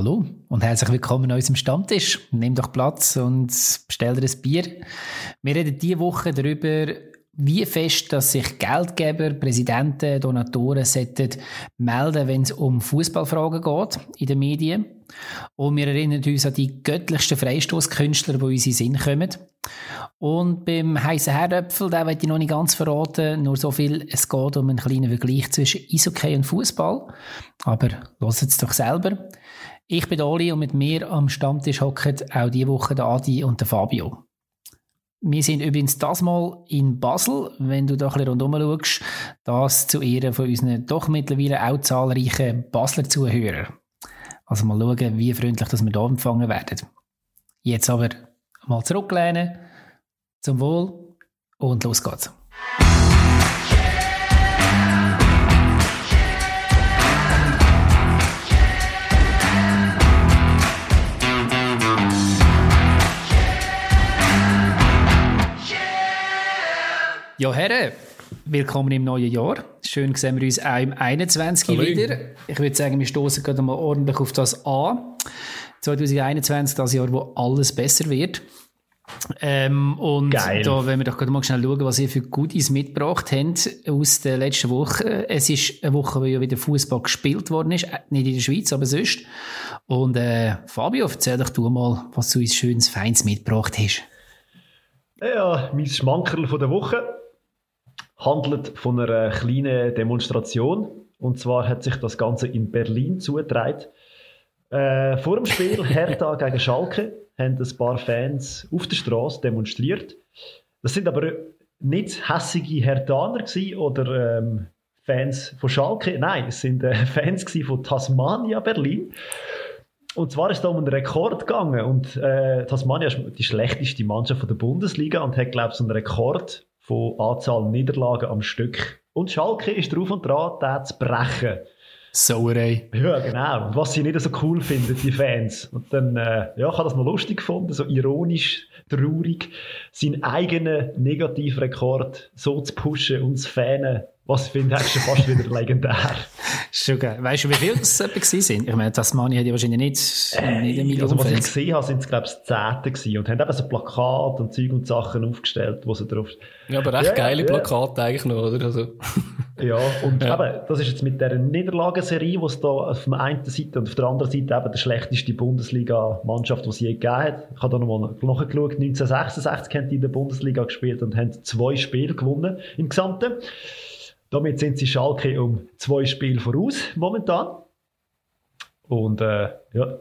Hallo und herzlich willkommen an unserem Stammtisch. Nimm doch Platz und bestell dir ein Bier. Wir reden diese Woche darüber, wie fest dass sich Geldgeber, Präsidenten, Donatoren sollten melden, wenn es um Fußballfragen geht in den Medien. Und wir erinnern uns an die göttlichsten Freistoßkünstler, die uns in Sinn kommen. Und beim heißen Herdöpfel, den möchte ich noch nicht ganz verraten, nur so viel, es geht um einen kleinen Vergleich zwischen Eishockey und Fußball. Aber lasst es doch selber. Ich bin Oli und mit mir am Stammtisch hocken auch diese Woche der Adi und der Fabio. Wir sind übrigens das mal in Basel, wenn du da ein bisschen rundherum schaust, das zu Ehren von unseren doch mittlerweile auch zahlreichen Basler Zuhörern. Also mal schauen, wie freundlich dass wir hier empfangen werden. Jetzt aber mal zurücklehnen, zum Wohl und los geht's. Ja, Herren, willkommen im neuen Jahr. Schön sehen wir uns auch im 21. Hallo. wieder. Ich würde sagen, wir stoßen gerade mal ordentlich auf das an. 2021, das Jahr, wo alles besser wird. Ähm, und Geil. da wenn wir doch gerade mal schnell schauen, was ihr für Goodies mitgebracht habt aus der letzten Woche. Es ist eine Woche, wo ja wieder Fußball gespielt worden ist. Nicht in der Schweiz, aber sonst. Und äh, Fabio, erzähl doch du mal, was du uns schönes, feins mitgebracht hast. Ja, mein Schmankerl von der Woche handelt von einer kleinen Demonstration. Und zwar hat sich das Ganze in Berlin zugetragen. Äh, vor dem Spiel Hertha gegen Schalke haben ein paar Fans auf der Straße demonstriert. Das sind aber nicht hässige Hertaner oder ähm, Fans von Schalke. Nein, es sind äh, Fans von Tasmania Berlin. Und zwar ist es da um einen Rekord gegangen. Und äh, Tasmania ist die schlechteste Mannschaft der Bundesliga und hat, glaube ich, so einen Rekord von Anzahl Niederlagen am Stück. Und Schalke ist drauf und dran, den zu brechen. Sauerei. Ja, genau. Und was sie nicht so cool finden, die Fans. Und dann, äh, ja, ich habe das noch lustig gefunden, so ironisch, traurig, seinen eigenen Negativrekord so zu pushen und zu fanen was finde ich schon fast wieder legendär. Schon geil. Weißt du, wie viele es etwa sind? Ich meine, Tasmania hat ja wahrscheinlich nicht, äh, nicht eine Million Also, was ich gesehen habe, sind es, glaube ich, Zehnte gewesen und haben eben so Plakate und Zeug und Sachen aufgestellt, wo sie drauf... Ja, aber recht ja, geile ja. Plakate eigentlich noch, oder? Also. ja, und ja. eben, das ist jetzt mit dieser Niederlagenserie, wo es da auf der einen Seite und auf der anderen Seite eben die schlechteste Bundesliga-Mannschaft, die es je gegeben hat. Ich habe da nochmal nachgeschaut, 1966 haben die in der Bundesliga gespielt und haben zwei Spiele gewonnen im Gesamten. Damit sind sie Schalke um zwei Spiele voraus momentan. Und äh, ja.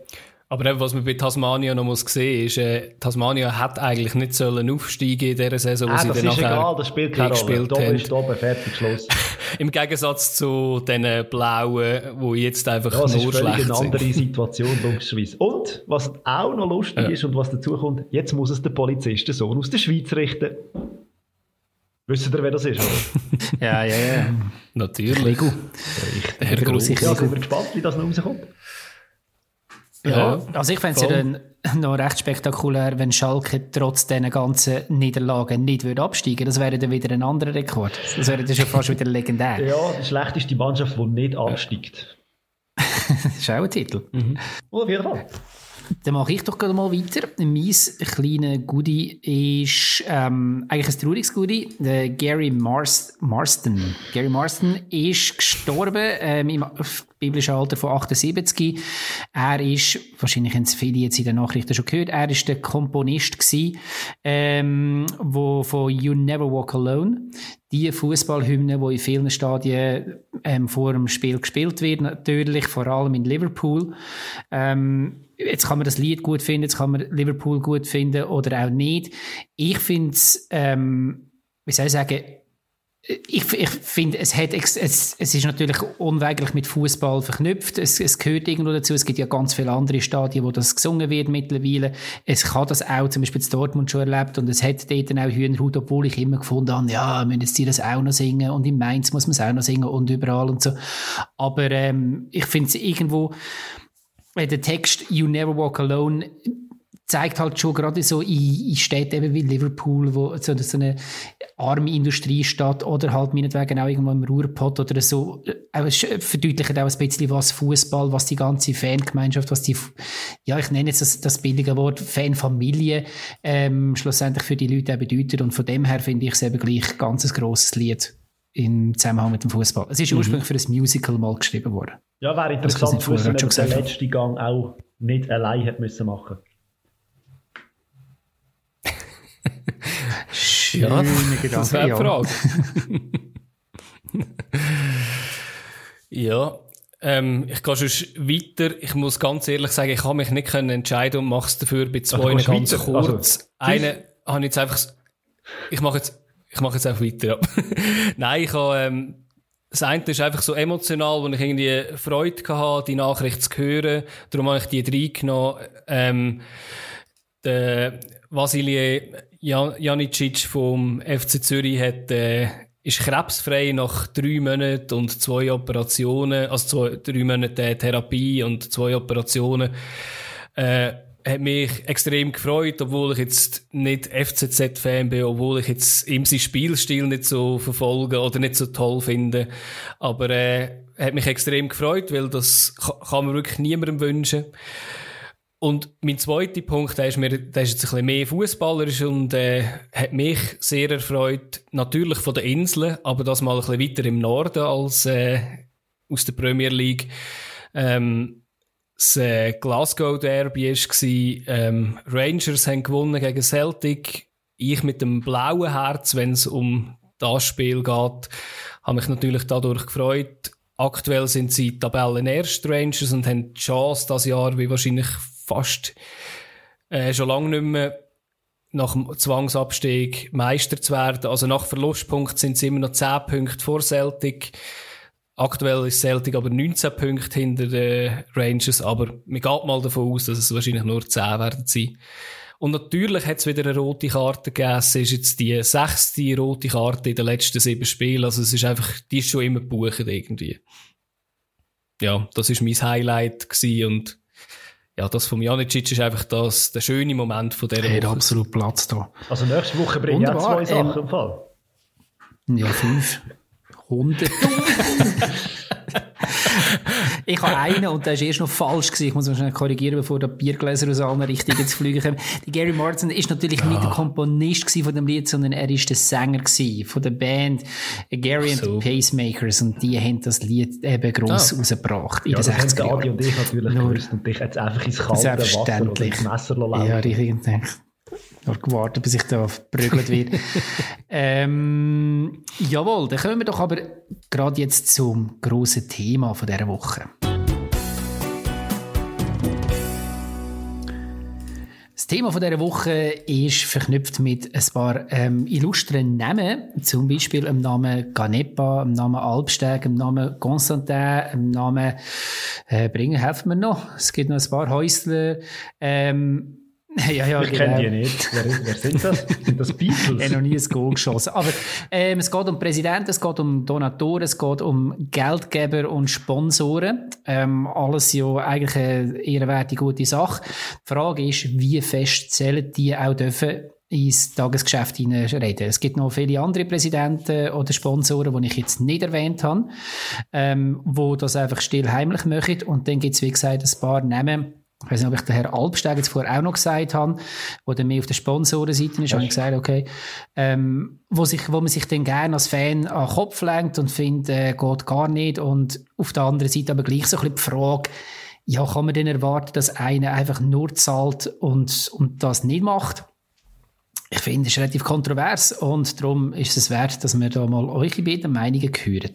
Aber was man bei Tasmania noch muss sehen ist, äh, Tasmania hat eigentlich nicht sollen aufsteigen in dieser Saison, wo ah, sie dann nachher egal, das spielt keine Rolle. Da ist oben fertig Schluss. Im Gegensatz zu den Blauen, die jetzt einfach ja, nur schlecht sind. Das ist eine andere Situation logischerweise. Und was auch noch lustig ja. ist und was dazu kommt, jetzt muss es der Polizistensohn aus der Schweiz richten. Wisst ihr, wer das ist? ja, ja, ja. Natürlich. Lego. Der Herr Grossi. Ja, sind wir gespannt, wie das noch rauskommt. Ja, ja, also ich fände es ja dann noch recht spektakulär, wenn Schalke trotz diesen ganzen Niederlagen nicht würde absteigen Das wäre dann wieder ein anderer Rekord. Das wäre dann schon fast wieder legendär. Ja, die schlechteste Mannschaft, die nicht absteigt. das ist auch ein Titel. Mhm. Auf jeden Fall. Dann mache ich doch gerade mal weiter. Mein kleiner Goodie ist ähm, eigentlich ein trauriges Goodie. Der Gary Mars Marston. Gary Marston ist gestorben ähm, im biblischen Alter von 78. Er ist, wahrscheinlich haben es viele jetzt in den Nachrichten schon gehört, er ist der Komponist gewesen, ähm, wo von You Never Walk Alone, die Fußballhymne, die in vielen Stadien ähm, vor dem Spiel gespielt wird, natürlich, vor allem in Liverpool. Ähm, jetzt kann man das Lied gut finden, jetzt kann man Liverpool gut finden oder auch nicht. Ich finde es, ähm, wie soll ich sagen, ich, ich finde, es, hat, es, es ist natürlich unweigerlich mit Fußball verknüpft. Es, es gehört irgendwo dazu. Es gibt ja ganz viele andere Stadien, wo das gesungen wird mittlerweile. Es kann das auch zum Beispiel in Dortmund schon erlebt und es hat dort auch Hühnerhut, obwohl ich immer gefunden habe, ja, müssen jetzt das auch noch singen und in Mainz muss man es auch noch singen und überall und so. Aber ähm, ich finde es irgendwo, der Text You Never Walk Alone zeigt halt schon gerade so in, in Städten eben wie Liverpool, wo so, so eine arme Industriestadt oder halt meinetwegen auch irgendwo im Ruhrpott oder so, äh, verdeutlicht auch ein bisschen was Fußball, was die ganze Fangemeinschaft, was die, ja, ich nenne jetzt das, das billige Wort Fanfamilie, ähm, schlussendlich für die Leute auch bedeutet. Und von dem her finde ich es eben gleich ganz ein grosses Lied im Zusammenhang mit dem Fußball. Es ist mhm. ursprünglich für ein Musical mal geschrieben worden. Ja, wäre interessant zu wissen, ob der letzte Gang auch nicht allein hat müssen machen ja, das wäre die Frage. ja, ähm, ich gehe schon weiter. Ich muss ganz ehrlich sagen, ich habe mich nicht können entscheiden und mache es dafür bei zwei also, ganz weiter. kurz. Also, eine habe ich jetzt einfach, ich mache jetzt, ich mache jetzt einfach weiter. Nein, ich habe, ähm, das eine ist einfach so emotional, wo ich irgendwie Freude hatte, die Nachricht zu hören. Darum habe ich die drei genommen. Ähm, der Vasilij Janicic vom FC Zürich hat, äh, ist krebsfrei nach drei Monaten und zwei Operationen, also zwei, drei Monate Therapie und zwei Operationen. Äh, hat mich extrem gefreut, obwohl ich jetzt nicht FCZ-Fan bin, obwohl ich jetzt ihm seinen Spielstil nicht so verfolge oder nicht so toll finde. Aber äh, hat mich extrem gefreut, weil das kann man wirklich niemandem wünschen. Und mein zweiter Punkt, der ist, mir, der ist jetzt ein bisschen mehr fußballerisch und äh, hat mich sehr erfreut. Natürlich von den Inseln, aber das mal ein bisschen weiter im Norden als äh, aus der Premier League. Ähm, das äh, Glasgow Derby war, ähm, Rangers haben gewonnen gegen Celtic. Ich mit dem blauen Herz, wenn es um das Spiel geht, habe mich natürlich dadurch gefreut. Aktuell sind sie Tabellen erst Rangers und haben die Chance, das Jahr wie wahrscheinlich fast äh, schon lange nicht mehr nach dem Zwangsabstieg Meister zu werden. Also nach Verlustpunkt sind sie immer noch 10 Punkte vor Celtic. Aktuell ist Celtic aber 19 Punkte hinter den Rangers, aber man geht mal davon aus, dass es wahrscheinlich nur 10 werden sein. Und natürlich hat es wieder eine rote Karte gegeben. Es ist jetzt die sechste rote Karte in den letzten sieben Spielen. Also es ist einfach, die ist schon immer gebucht irgendwie. Ja, das ist mein Highlight gewesen und ja, das von Janicic ist einfach das, der schöne Moment von dieser Woche. absolut Platz da. Also nächste Woche ich auch zwei Sachen ähm, im Fall. Ja, fünf. Hundert. ich habe einen und der ist erst noch falsch gewesen. Ich muss mich schnell korrigieren, bevor der Biergläser aus allen Richtungen zu fliegen kommen. Die Gary Martin ist natürlich ja. nicht der Komponist von dem Lied, sondern er ist der Sänger von der Band Gary so. and the Pacemakers und die haben das Lied eben gross ah. rausgebracht in ja, den 60er Jahren. Und ich natürlich Nur, und dich jetzt einfach ins kalte Wasser oder ins Messer laufen. Ja, richtig. Ich habe gewartet, bis ich da verprügelt werde. ähm, jawohl, dann kommen wir doch aber gerade jetzt zum grossen Thema von dieser Woche. Das Thema von dieser Woche ist verknüpft mit ein paar ähm, illustren Namen, zum Beispiel im Namen Ganepa, im Namen Alpsteg, im Namen Constantin, im Namen äh, Bringen, helfen wir noch. Es gibt noch ein paar Häusler. Ähm, Ja, ja, ich genau. kenne die nicht. Wer, wer, sind das? Sind das Beatles? Ich habe noch nie ein Goal geschossen. Aber ähm, es geht um Präsidenten, es geht um Donatoren, es geht um Geldgeber und Sponsoren. Ähm, alles ja eigentlich eine ehrenwerte, gute Sache. Die Frage ist, wie fest zählen die auch dürfen ins Tagesgeschäft hineinreden. Es gibt noch viele andere Präsidenten oder Sponsoren, die ich jetzt nicht erwähnt habe, ähm, wo das einfach still heimlich machen. Und dann gibt es, wie gesagt, ein paar Namen, ich weiß nicht, ob ich den Herr Albsteg jetzt vorher auch noch gesagt habe, wo dann mehr auf der Sponsorenseite ist, habe ich gesagt, okay, ähm, wo, sich, wo man sich dann gerne als Fan an den Kopf lenkt und findet, äh, geht gar nicht. Und auf der anderen Seite aber gleich so ein bisschen die Frage, ja, kann man denn erwarten, dass einer einfach nur zahlt und, und das nicht macht? Ich finde, es ist relativ kontrovers und darum ist es wert, dass wir da mal eure beiden Meinungen hören.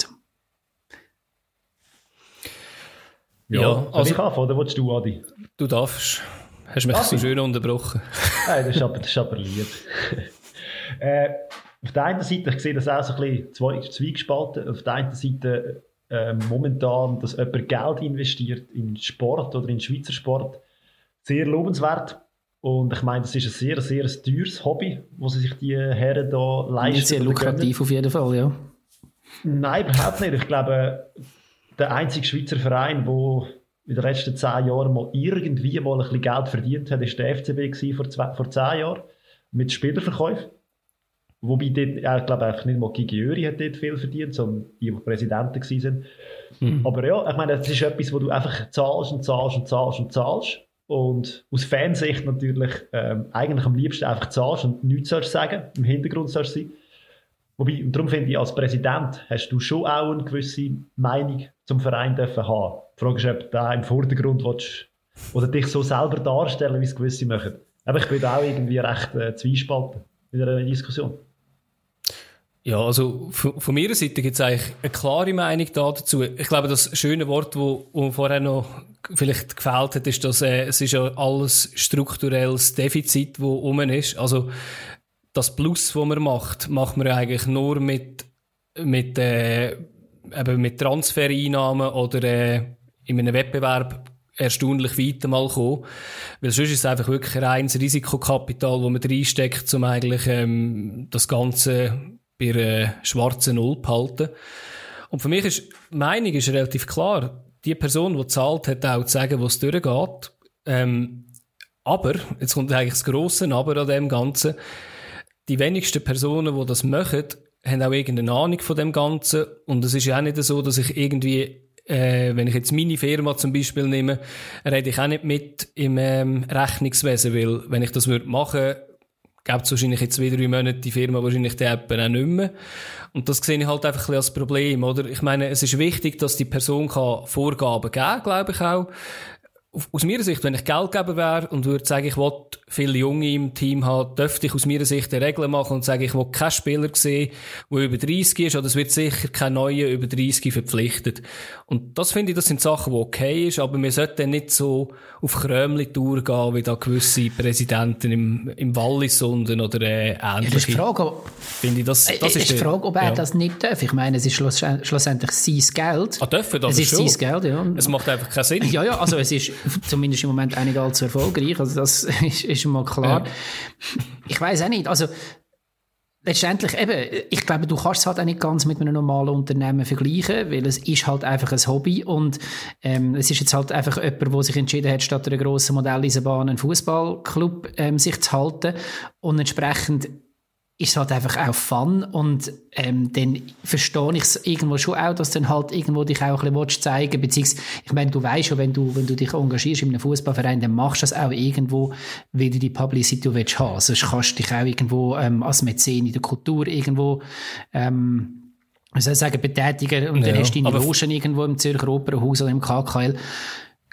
Ja, ja also ich anfangen, oder willst du, Adi? Du darfst. Hast mich Adi. so schön unterbrochen. Nein, das ist aber, das ist aber lieb. äh, auf der einen Seite, ich sehe das auch so ein bisschen zwei, zweigespalten. Auf der einen Seite äh, momentan, dass jemand Geld investiert in Sport oder in Schweizer Sport, sehr lobenswert. Und ich meine, das ist ein sehr, sehr teures Hobby, wo sie sich die Herren da leisten. Sehr lukrativ auf jeden Fall, ja. Nein, überhaupt nicht. Ich glaube, der einzige Schweizer Verein, der in den letzten zehn Jahren mal irgendwie mal ein bisschen Geld verdient hat, ist der FCB vor, zwei, vor zehn Jahren mit Spielerverkäufen. Wobei dort, ich glaube einfach nicht mal Gigi Jöri hat dort viel verdient, sondern die, die Präsidenten waren. Mhm. Aber ja, ich meine, das ist etwas, wo du einfach zahlst und zahlst und zahlst und zahlst. Und aus Fansicht natürlich ähm, eigentlich am liebsten einfach zahlst und nichts sollst sagen, im Hintergrund sollst sein. Wobei, und darum finde ich, als Präsident hast du schon auch eine gewisse Meinung zum Verein dürfen haben. Die Frage ist, ob du da im Vordergrund willst, oder dich so selber darstellen, wie es gewisse machen. Aber ich bin da auch irgendwie recht äh, zwiespalten in der Diskussion. Ja, also von, meiner Seite gibt es eigentlich eine klare Meinung dazu. Ich glaube, das schöne Wort, wo, wo vorher noch vielleicht gefällt hat, ist, dass äh, es ist ja alles strukturelles Defizit, wo um ist. Also das Plus, das man macht, macht man eigentlich nur mit mit äh, eben mit Transfereinnahmen oder äh, in einem Wettbewerb erstaunlich weit mal kommen. Weil sonst ist es einfach wirklich ein reines Risikokapital, wo man reinsteckt, um eigentlich ähm, das Ganze bei einer schwarzen Null zu behalten. Und für mich ist, die Meinung ist relativ klar. Die Person, die zahlt, hat auch zu sagen, wo es durchgeht. Ähm, aber, jetzt kommt eigentlich das grosse Aber an dem Ganzen, die wenigsten Personen, die das machen, haben auch irgendeine Ahnung von dem Ganzen. Und es ist ja auch nicht so, dass ich irgendwie, äh, wenn ich jetzt meine Firma zum Beispiel nehme, rede ich auch nicht mit im ähm, Rechnungswesen, weil wenn ich das würde machen, gäbe es wahrscheinlich in zwei, drei Monaten die Firma wahrscheinlich die App auch nicht mehr. Und das sehe ich halt einfach ein als Problem, oder? Ich meine, es ist wichtig, dass die Person kann Vorgaben geben, kann, glaube ich auch aus meiner Sicht, wenn ich Geldgeber wäre und würde sagen, ich will viele Junge im Team haben, dürfte ich aus meiner Sicht eine Regel machen und sagen, ich will keinen Spieler sehen, der über 30 ist, oder es wird sicher kein neuer über 30 verpflichtet. Und das finde ich, das sind Sachen, die okay ist, aber wir sollten nicht so auf Krömli-Tour gehen, wie da gewisse Präsidenten im, im Wallis unten oder äh, ähnliche. Ja, das ist die Frage, finde ich, das, das äh, ist, ist die Frage, ob er ja. das nicht darf. Ich meine, es ist schluss, schlussendlich sein Geld. Ah, dürfen das es ist schon. sein Geld, ja. Es macht einfach keinen Sinn. Ja, ja, also es ist zumindest im Moment auch nicht allzu erfolgreich. Also das ist, ist mal klar. Ja. Ich weiß auch nicht. Also letztendlich eben, ich glaube, du kannst es halt auch nicht ganz mit einem normalen Unternehmen vergleichen, weil es ist halt einfach ein Hobby und ähm, es ist jetzt halt einfach jemand, der sich entschieden hat, statt einer grossen Modelleisenbahn einen Fußballclub ähm, sich zu halten und entsprechend ist halt einfach auch Fun und ähm, dann verstehe ich es irgendwo schon auch, dass dann halt irgendwo dich auch ein bisschen zeigen beziehungsweise, ich meine, du weißt schon, wenn du, wenn du dich engagierst in einem Fußballverein, dann machst du das auch irgendwo, weil du die Publicity willst haben. Sonst kannst du dich auch irgendwo ähm, als Mäzen in der Kultur irgendwo ähm, wie soll ich sagen, betätigen und ja, dann hast du deine Logen irgendwo im Zürcher Opernhaus oder im KKL.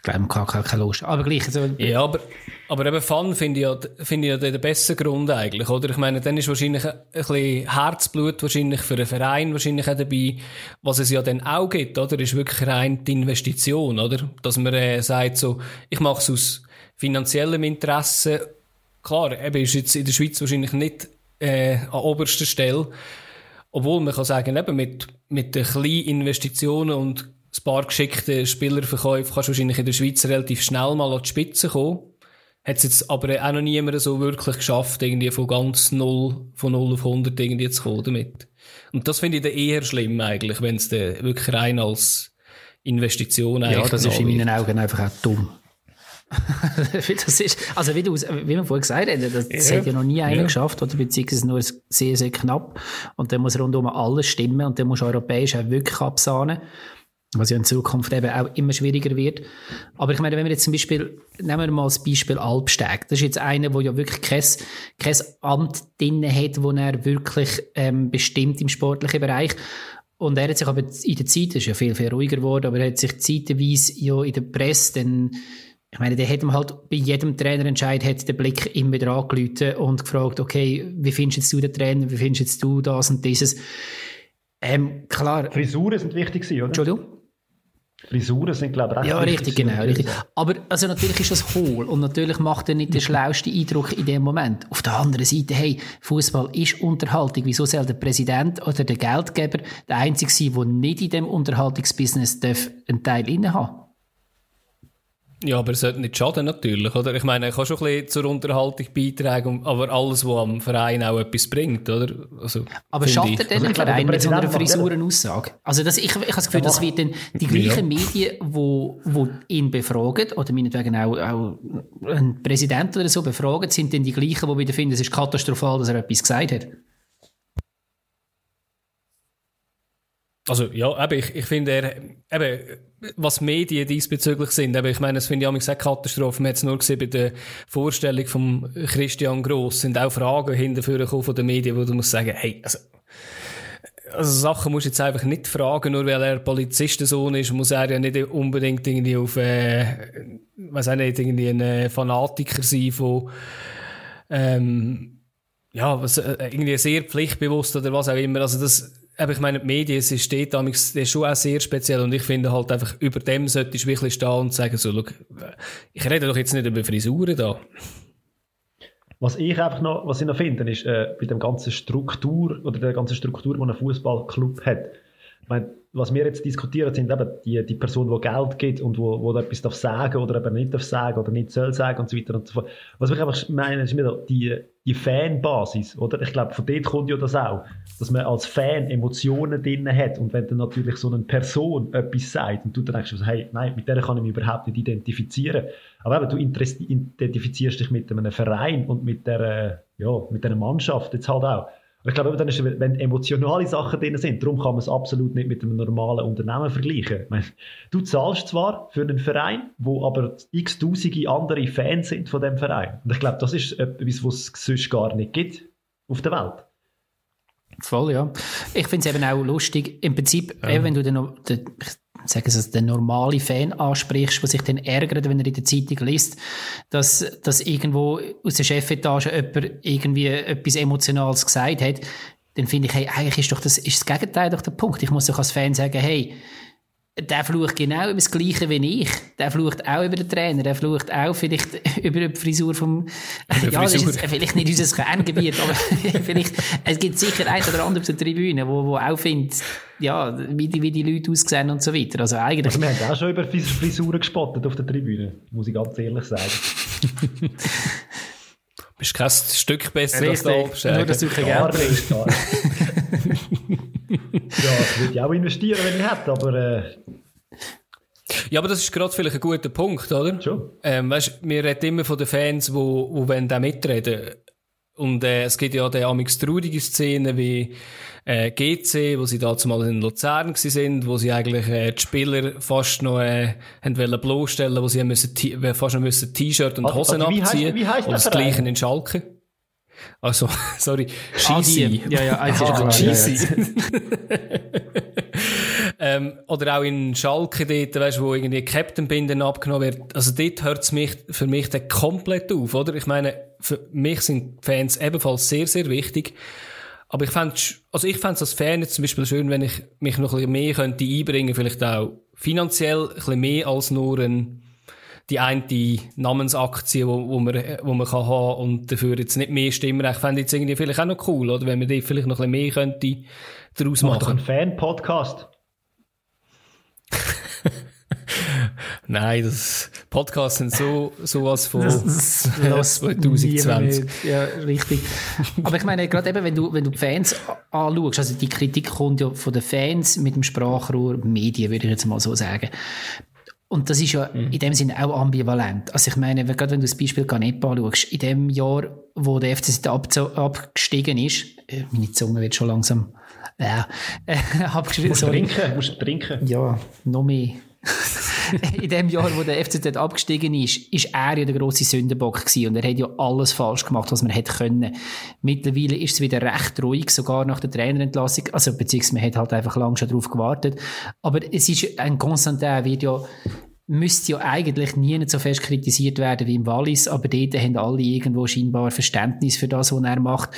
Glaube, im KKL keine Lust. Aber gleich. Also, ja, aber aber eben Fun finde ich ja, finde ich ja den besten Grund eigentlich, oder? Ich meine, dann ist wahrscheinlich ein, bisschen Herzblut wahrscheinlich für einen Verein wahrscheinlich auch dabei. Was es ja dann auch gibt, oder? Ist wirklich rein die Investition, oder? Dass man äh, sagt so, ich mache es aus finanziellem Interesse. Klar, eben ist jetzt in der Schweiz wahrscheinlich nicht äh, an oberster Stelle. Obwohl man kann sagen, eben mit, mit den kleinen Investitionen und ein paar geschickten Spielerverkäufen kannst du wahrscheinlich in der Schweiz relativ schnell mal an die Spitze kommen hat es jetzt aber auch noch niemand so wirklich geschafft, irgendwie von ganz null, von null auf 100 irgendwie zu kommen damit. Und das finde ich dann eher schlimm eigentlich, wenn es dann wirklich rein als Investition eigentlich Ja, das ist in meinen Augen einfach auch dumm. das ist, also wie, du, wie wir vorhin gesagt haben, das, das ja. hat ja noch nie einer ja. geschafft, oder beziehungsweise nur sehr, sehr knapp. Und dann muss rundum alles stimmen und dann muss europäisch auch wirklich absahnen was ja in Zukunft eben auch immer schwieriger wird. Aber ich meine, wenn wir jetzt zum Beispiel, nehmen wir mal das Beispiel Albsteg. Das ist jetzt einer, der ja wirklich kein, kein Amt drin hat, wo er wirklich ähm, bestimmt im sportlichen Bereich. Und er hat sich aber in der Zeit, das ist ja viel, viel ruhiger geworden, aber er hat sich zeitweise ja in der Presse dann ich meine, der hat halt bei jedem Trainerentscheid hat den Blick immer wieder angerufen und gefragt, okay, wie findest du den Trainer, wie findest du das und dieses? Ähm, klar. Frisuren sind wichtig, oder? Entschuldigung? Frisuren sind, glaube ich, recht Ja, richtig, genau. Richtig. Aber also natürlich ist das hohl und natürlich macht er nicht den schlauesten Eindruck in dem Moment. Auf der anderen Seite, hey, Fußball ist Unterhaltung. Wieso soll der Präsident oder der Geldgeber der Einzige sein, der nicht in dem Unterhaltungsbusiness einen Teil innehaben Ja, aber es sollte nicht schaden, natürlich, oder? Ich meine, er kann schon ein bisschen zur Unterhaltung beitragen, aber alles, was am Verein auch etwas bringt, oder? Also, aber schadet denn ein Verein mit so einer Frisurenaussage? Also, das, ich, ich habe das Gefühl, das wird dann die gleichen ja. Medien, wo, wo ihn befragen, oder meinetwegen auch, auch ein Präsident oder so befragen, sind dann die gleichen, die wieder finden, es ist katastrophal, dass er etwas gesagt hat. Also ja, eben, ich, ich finde, er, eben, was Medien diesbezüglich sind, eben, ich meine, das finde ich auch eine Katastrophe. Man hat es nur gesehen bei der Vorstellung von Christian Gross, sind auch Fragen hinterführen von den Medien, wo du musst sagen, hey, also, also Sachen musst du jetzt einfach nicht fragen, nur weil er Polizistensohn ist, muss er ja nicht unbedingt irgendwie auf, äh, weiß auch nicht, irgendwie ein äh, Fanatiker sein von, ähm, ja, was, äh, irgendwie sehr pflichtbewusst oder was auch immer. Also das, aber ich meine, die Medien, es steht damals, schon auch sehr speziell und ich finde halt einfach, über dem solltest du wirklich stehen und sagen, so, schau, ich rede doch jetzt nicht über Frisuren da. Was ich einfach noch, was ich noch finde, ist, äh, bei der ganzen Struktur, oder der ganzen Struktur, die ein Fußballclub hat. Meine, was wir jetzt diskutieren, sind eben die, die Person, die Geld gibt und wo, wo etwas darf sagen oder eben nicht darf sagen oder nicht soll sagen und so weiter und so fort. Was ich einfach meine, ist wieder die, die Fanbasis, oder? Ich glaube, von dort kommt ja das auch, dass man als Fan Emotionen drin hat und wenn dann natürlich so eine Person etwas sagt und du dann denkst, hey, nein, mit der kann ich mich überhaupt nicht identifizieren. Aber eben, du identifizierst dich mit einem Verein und mit der, ja, mit einer Mannschaft jetzt halt auch. Ich glaube, dann ist, wenn emotionale Sachen drin sind, darum kann man es absolut nicht mit einem normalen Unternehmen vergleichen. Meine, du zahlst zwar für einen Verein, wo aber x Tausende andere Fans sind von dem Verein. Und ich glaube, das ist etwas, was es sonst gar nicht gibt auf der Welt. Voll, ja. Ich finde es eben auch lustig. Im Prinzip, ja. eben, wenn du den, den, sagen Sie, den normalen Fan ansprichst, der sich dann ärgert, wenn er in der Zeitung liest, dass, dass irgendwo aus der Chefetage jemand irgendwie etwas Emotionales gesagt hat, dann finde ich, hey, eigentlich ist doch das, ist das Gegenteil doch der Punkt. Ich muss doch als Fan sagen, hey, der flucht genau über das Gleiche wie ich. Der flucht auch über den Trainer. Der flucht auch vielleicht über die Frisur vom, ja, das ist vielleicht nicht unser Kerngebiet, aber vielleicht, es gibt sicher ein oder andere auf der Tribüne, wo, wo auch findet, ja, wie die, wie die Leute aussehen und so weiter. Also eigentlich. Also wir haben auch schon über Frisuren gespottet auf der Tribüne, muss ich ganz ehrlich sagen. Bist kein Stück besser als da. Nur, dass du kein Geld bringst. ja, das würde ich auch investieren, wenn ich hätte, aber... Äh... Ja, aber das ist gerade vielleicht ein guter Punkt, oder? Schon. Ähm, weißt, wir reden immer von den Fans, die wo, wo da mitreden Und äh, es gibt ja die amix traurige Szenen wie äh, GC, wo sie da zumal in Luzern sind, wo sie eigentlich äh, die Spieler fast noch äh, haben wollen bloßstellen, wo sie müssen fast noch müssen T-Shirt und Hosen also, abziehen. Wie heißt, wie heißt und das Gleiche in Schalke. Also, sorry, Cheesy. Ja, ja, eins ist Cheesy. ähm, oder auch in Schalke dort, weißt, wo irgendwie Captain-Binden abgenommen wird. Also dort hört es mich, für mich dann komplett auf, oder? Ich meine, für mich sind Fans ebenfalls sehr, sehr wichtig. Aber ich fände also ich fände es als Fan jetzt zum Beispiel schön, wenn ich mich noch ein bisschen mehr könnte einbringen, vielleicht auch finanziell ein bisschen mehr als nur ein, die eine Namensaktie, wo, wo man, wo man kann haben und dafür jetzt nicht mehr Stimmrecht. Fände ich jetzt irgendwie vielleicht auch noch cool, oder? Wenn man die vielleicht noch ein bisschen mehr könnte daraus machen. Mach doch einen Fan-Podcast. Nein, das Podcasts sind so sowas von das, das 2020. Ja, richtig. Aber ich meine, gerade eben, wenn du, wenn du die Fans anschaust, also die Kritik kommt ja von den Fans mit dem Sprachrohr Medien, würde ich jetzt mal so sagen. Und das ist ja mhm. in dem Sinne auch ambivalent. Also ich meine, gerade wenn du das Beispiel Canepa anschaust, in dem Jahr, wo der FCZ abgestiegen ist, äh, meine Zunge wird schon langsam, ja, äh, abgestiegen. Musst sorry. trinken, musst trinken. Ja, noch mehr. in dem Jahr, wo der FCZ abgestiegen ist, ist er ja der grosse Sündenbock gewesen und er hat ja alles falsch gemacht, was man hätte können. Mittlerweile ist es wieder recht ruhig, sogar nach der Trainerentlassung, also beziehungsweise man hat halt einfach lange schon darauf gewartet. Aber es ist, ein Constantin wird ja müsste ja eigentlich nie so fest kritisiert werden wie im Wallis, aber dort haben alle irgendwo scheinbar Verständnis für das, was er macht.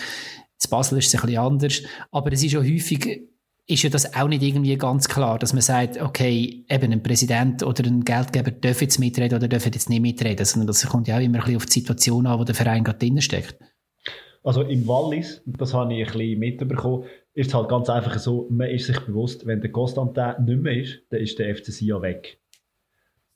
In Basel ist es ein bisschen anders, aber es ist ja häufig ist ja das auch nicht irgendwie ganz klar, dass man sagt, okay, eben ein Präsident oder ein Geldgeber darf jetzt mitreden oder darf jetzt nicht mitreden, sondern das kommt ja auch immer ein bisschen auf die Situation an, wo der Verein gerade drin steckt. Also im Wallis, das habe ich ein bisschen mitbekommen, ist es halt ganz einfach so, man ist sich bewusst, wenn der Constantin nicht mehr ist, dann ist der FCC ja weg.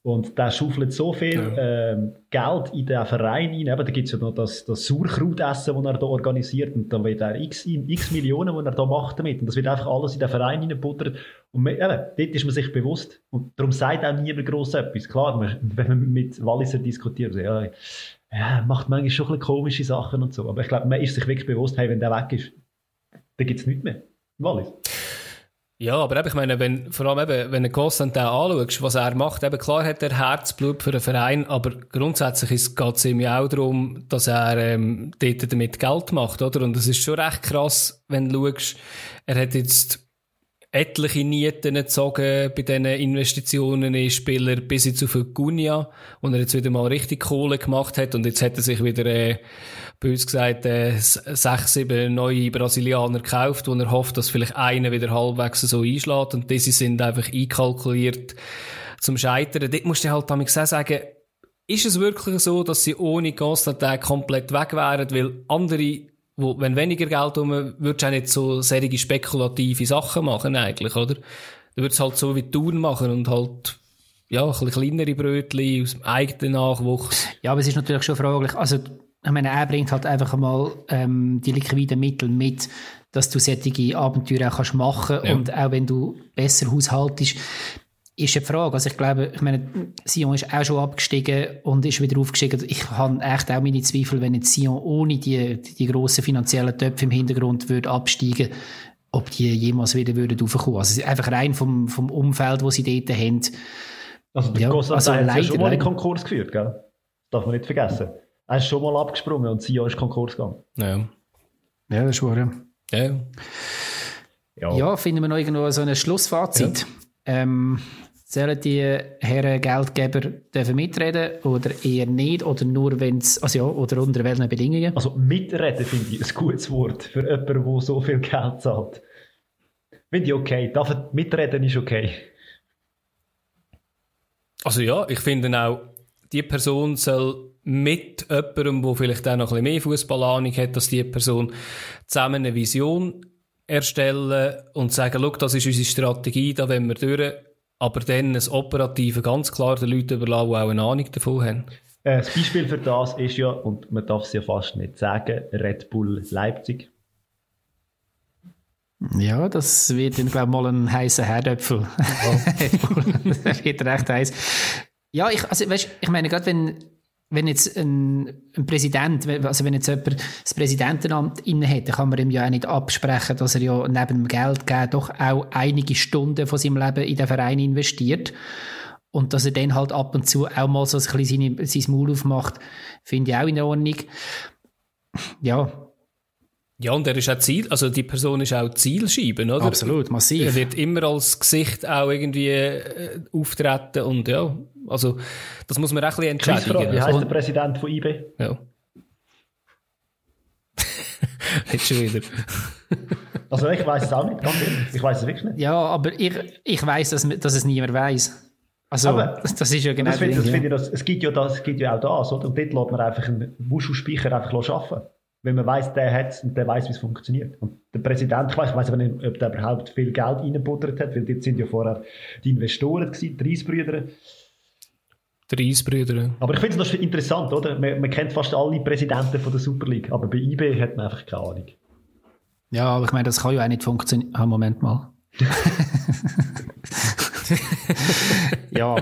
Und der schaufelt so viel ja. ähm, Geld in den Verein rein. Eben, da gibt es ja noch das, das Sauerkrautessen, das er da organisiert. Und da wird er x, x Millionen, die er da macht damit. Und das wird einfach alles in den Verein reingebuttert. Und man, eben, dort ist man sich bewusst. Und darum sagt auch niemand gross etwas. Klar, man, wenn man mit Walliser diskutiert, so, ja, ja, macht manchmal schon ein bisschen komische Sachen und so. Aber ich glaube, man ist sich wirklich bewusst, hey, wenn der weg ist, dann gibt es nichts mehr. Wallis. Ja, aber eben, ich meine, wenn, vor allem eben, wenn du Constantin anschaust, was er macht, eben klar hat er Herzblut für den Verein, aber grundsätzlich geht es ihm ja auch darum, dass er ähm, dort damit Geld macht, oder? Und es ist schon recht krass, wenn du schaust, er hat jetzt etliche Nieten gezogen bei diesen Investitionen in Spieler bis hin zu Gunia, und er jetzt wieder mal richtig Kohle gemacht hat. Und jetzt hat er sich wieder, äh, bei uns gesagt, äh, sechs, sieben neue Brasilianer gekauft, wo er hofft, dass vielleicht einer wieder halbwegs so einschlägt. Und diese sind einfach einkalkuliert zum Scheitern. Dort musst du halt damit sagen, ist es wirklich so, dass sie ohne Constantin komplett weg wären, weil andere wo, wenn weniger Geld um, würdest du auch nicht so sehr spekulative Sachen machen eigentlich, oder? Du würdest halt so wie Touren machen und halt, ja, ein bisschen kleinere Brötchen aus dem eigenen Nachwuchs. Ja, aber es ist natürlich schon fraglich, also, ich meine, er bringt halt einfach mal ähm, die liquiden Mittel mit, dass du solche Abenteuer auch kannst machen ja. und auch wenn du besser haushaltest, ist eine Frage. Also ich glaube, ich meine, Sion ist auch schon abgestiegen und ist wieder aufgestiegen. Ich habe echt auch meine Zweifel, wenn jetzt Sion ohne die, die grossen finanziellen Töpfe im Hintergrund würde absteigen, ob die jemals wieder würden raufkommen. Also einfach rein vom, vom Umfeld, wo sie dort haben. Also der ja, also hat ja schon mal einen Konkurs geführt, gell? Das darf man nicht vergessen. Er ist schon mal abgesprungen und Sion ist Konkurs gegangen. Ja. Ja, das ist wahr, ja. Ja. Ja, ja finden wir noch irgendwo so ein Schlussfazit. Ja. Ähm, Sollen die Herren Geldgeber dürfen mitreden oder eher nicht? Oder nur wenn es, also ja, oder unter welchen Bedingungen? Also mitreden finde ich ein gutes Wort für jemanden, der so viel Geld zahlt. Finde ich okay. Darf mitreden ist okay. Also ja, ich finde auch, die Person soll mit jemandem, der vielleicht auch noch ein bisschen mehr Fußballahnung hat, dass die Person zusammen eine Vision erstellen und sagen, schau, das ist unsere Strategie, da wollen wir durch aber dann das Operative ganz klar den Leuten überlassen, die auch eine Ahnung davon haben. Äh, das Beispiel für das ist ja, und man darf es ja fast nicht sagen, Red Bull Leipzig. Ja, das wird dann, glaube ich, mal ein heißer Herdöpfel. Oh. das wird recht heiß. Ja, ich, also, weißt, ich meine, gerade wenn wenn jetzt ein, ein, Präsident, also wenn jetzt jemand das Präsidentenamt inne hat, dann kann man ihm ja auch nicht absprechen, dass er ja neben dem Geld geben doch auch einige Stunden von seinem Leben in den Verein investiert. Und dass er dann halt ab und zu auch mal so ein bisschen seine, sein Maul aufmacht, finde ich auch in Ordnung. Ja. Ja, und er ist auch Ziel, also die Person ist auch Zielscheibe, oder? Absolut, massiv. Er wird immer als Gesicht auch irgendwie äh, auftreten und ja, also, das muss man auch ein bisschen entscheiden. Wie heißt der Präsident von IB? Ja. Nicht schon wieder. also, ich weiß es auch nicht, Ich weiß es wirklich nicht. Ja, aber ich, ich weiß, dass, dass es niemand weiß. Also, aber, das ist ja genau das, Ding, das ja. Ich, das, es, gibt ja das, es gibt ja auch das, oder? Und dort lässt man einfach einen Wuschelspeicher einfach arbeiten. Wenn man weiß, der hat es und der weiß, wie es funktioniert. Und der Präsident, ich weiß, ich weiß nicht, ob der überhaupt viel Geld reingebuttert hat, weil dort sind ja vorher die Investoren gewesen, die Reisbrüder. Der Eisbrüder. Aber ich finde es noch interessant, oder? Man, man, kennt fast alle Präsidenten von der Super League, aber bei IB hat man einfach keine Ahnung. Ja, aber ich meine, das kann ja auch nicht funktionieren. Ah, Moment mal. ja.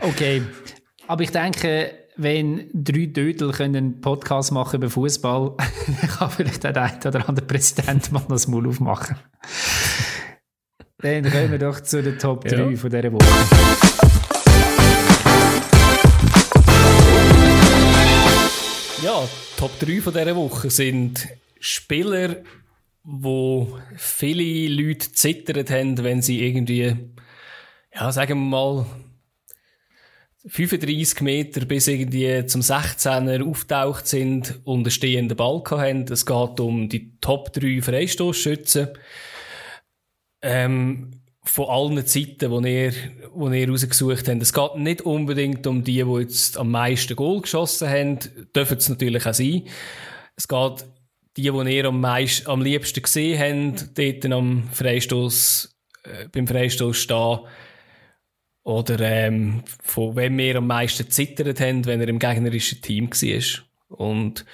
Okay. Aber ich denke, wenn drei Dödel einen Podcast machen über Fußball, kann vielleicht der eine oder andere Präsident mal das Maul aufmachen. Dann kommen wir doch zu den Top 3 ja. von dieser Woche. Ja, Top 3 von dieser Woche sind Spieler, wo viele Leute zittert haben, wenn sie irgendwie, ja, sagen wir mal, 35 Meter bis irgendwie zum 16er auftaucht sind und einen stehenden Ball haben. Es geht um die Top 3 Freistoßschützen. Ähm, von allen Zeiten, die ihr, die ihr rausgesucht habt. Es geht nicht unbedingt um die, die jetzt am meisten Goal geschossen haben. Dürfen es natürlich auch sein. Es geht die, die ihr am, meisten, am liebsten gesehen habt, dort am Freistoß, äh, beim Freistoß stehen. oder ähm, von wem wir am meisten zittert haben, wenn er im gegnerischen Team war. Und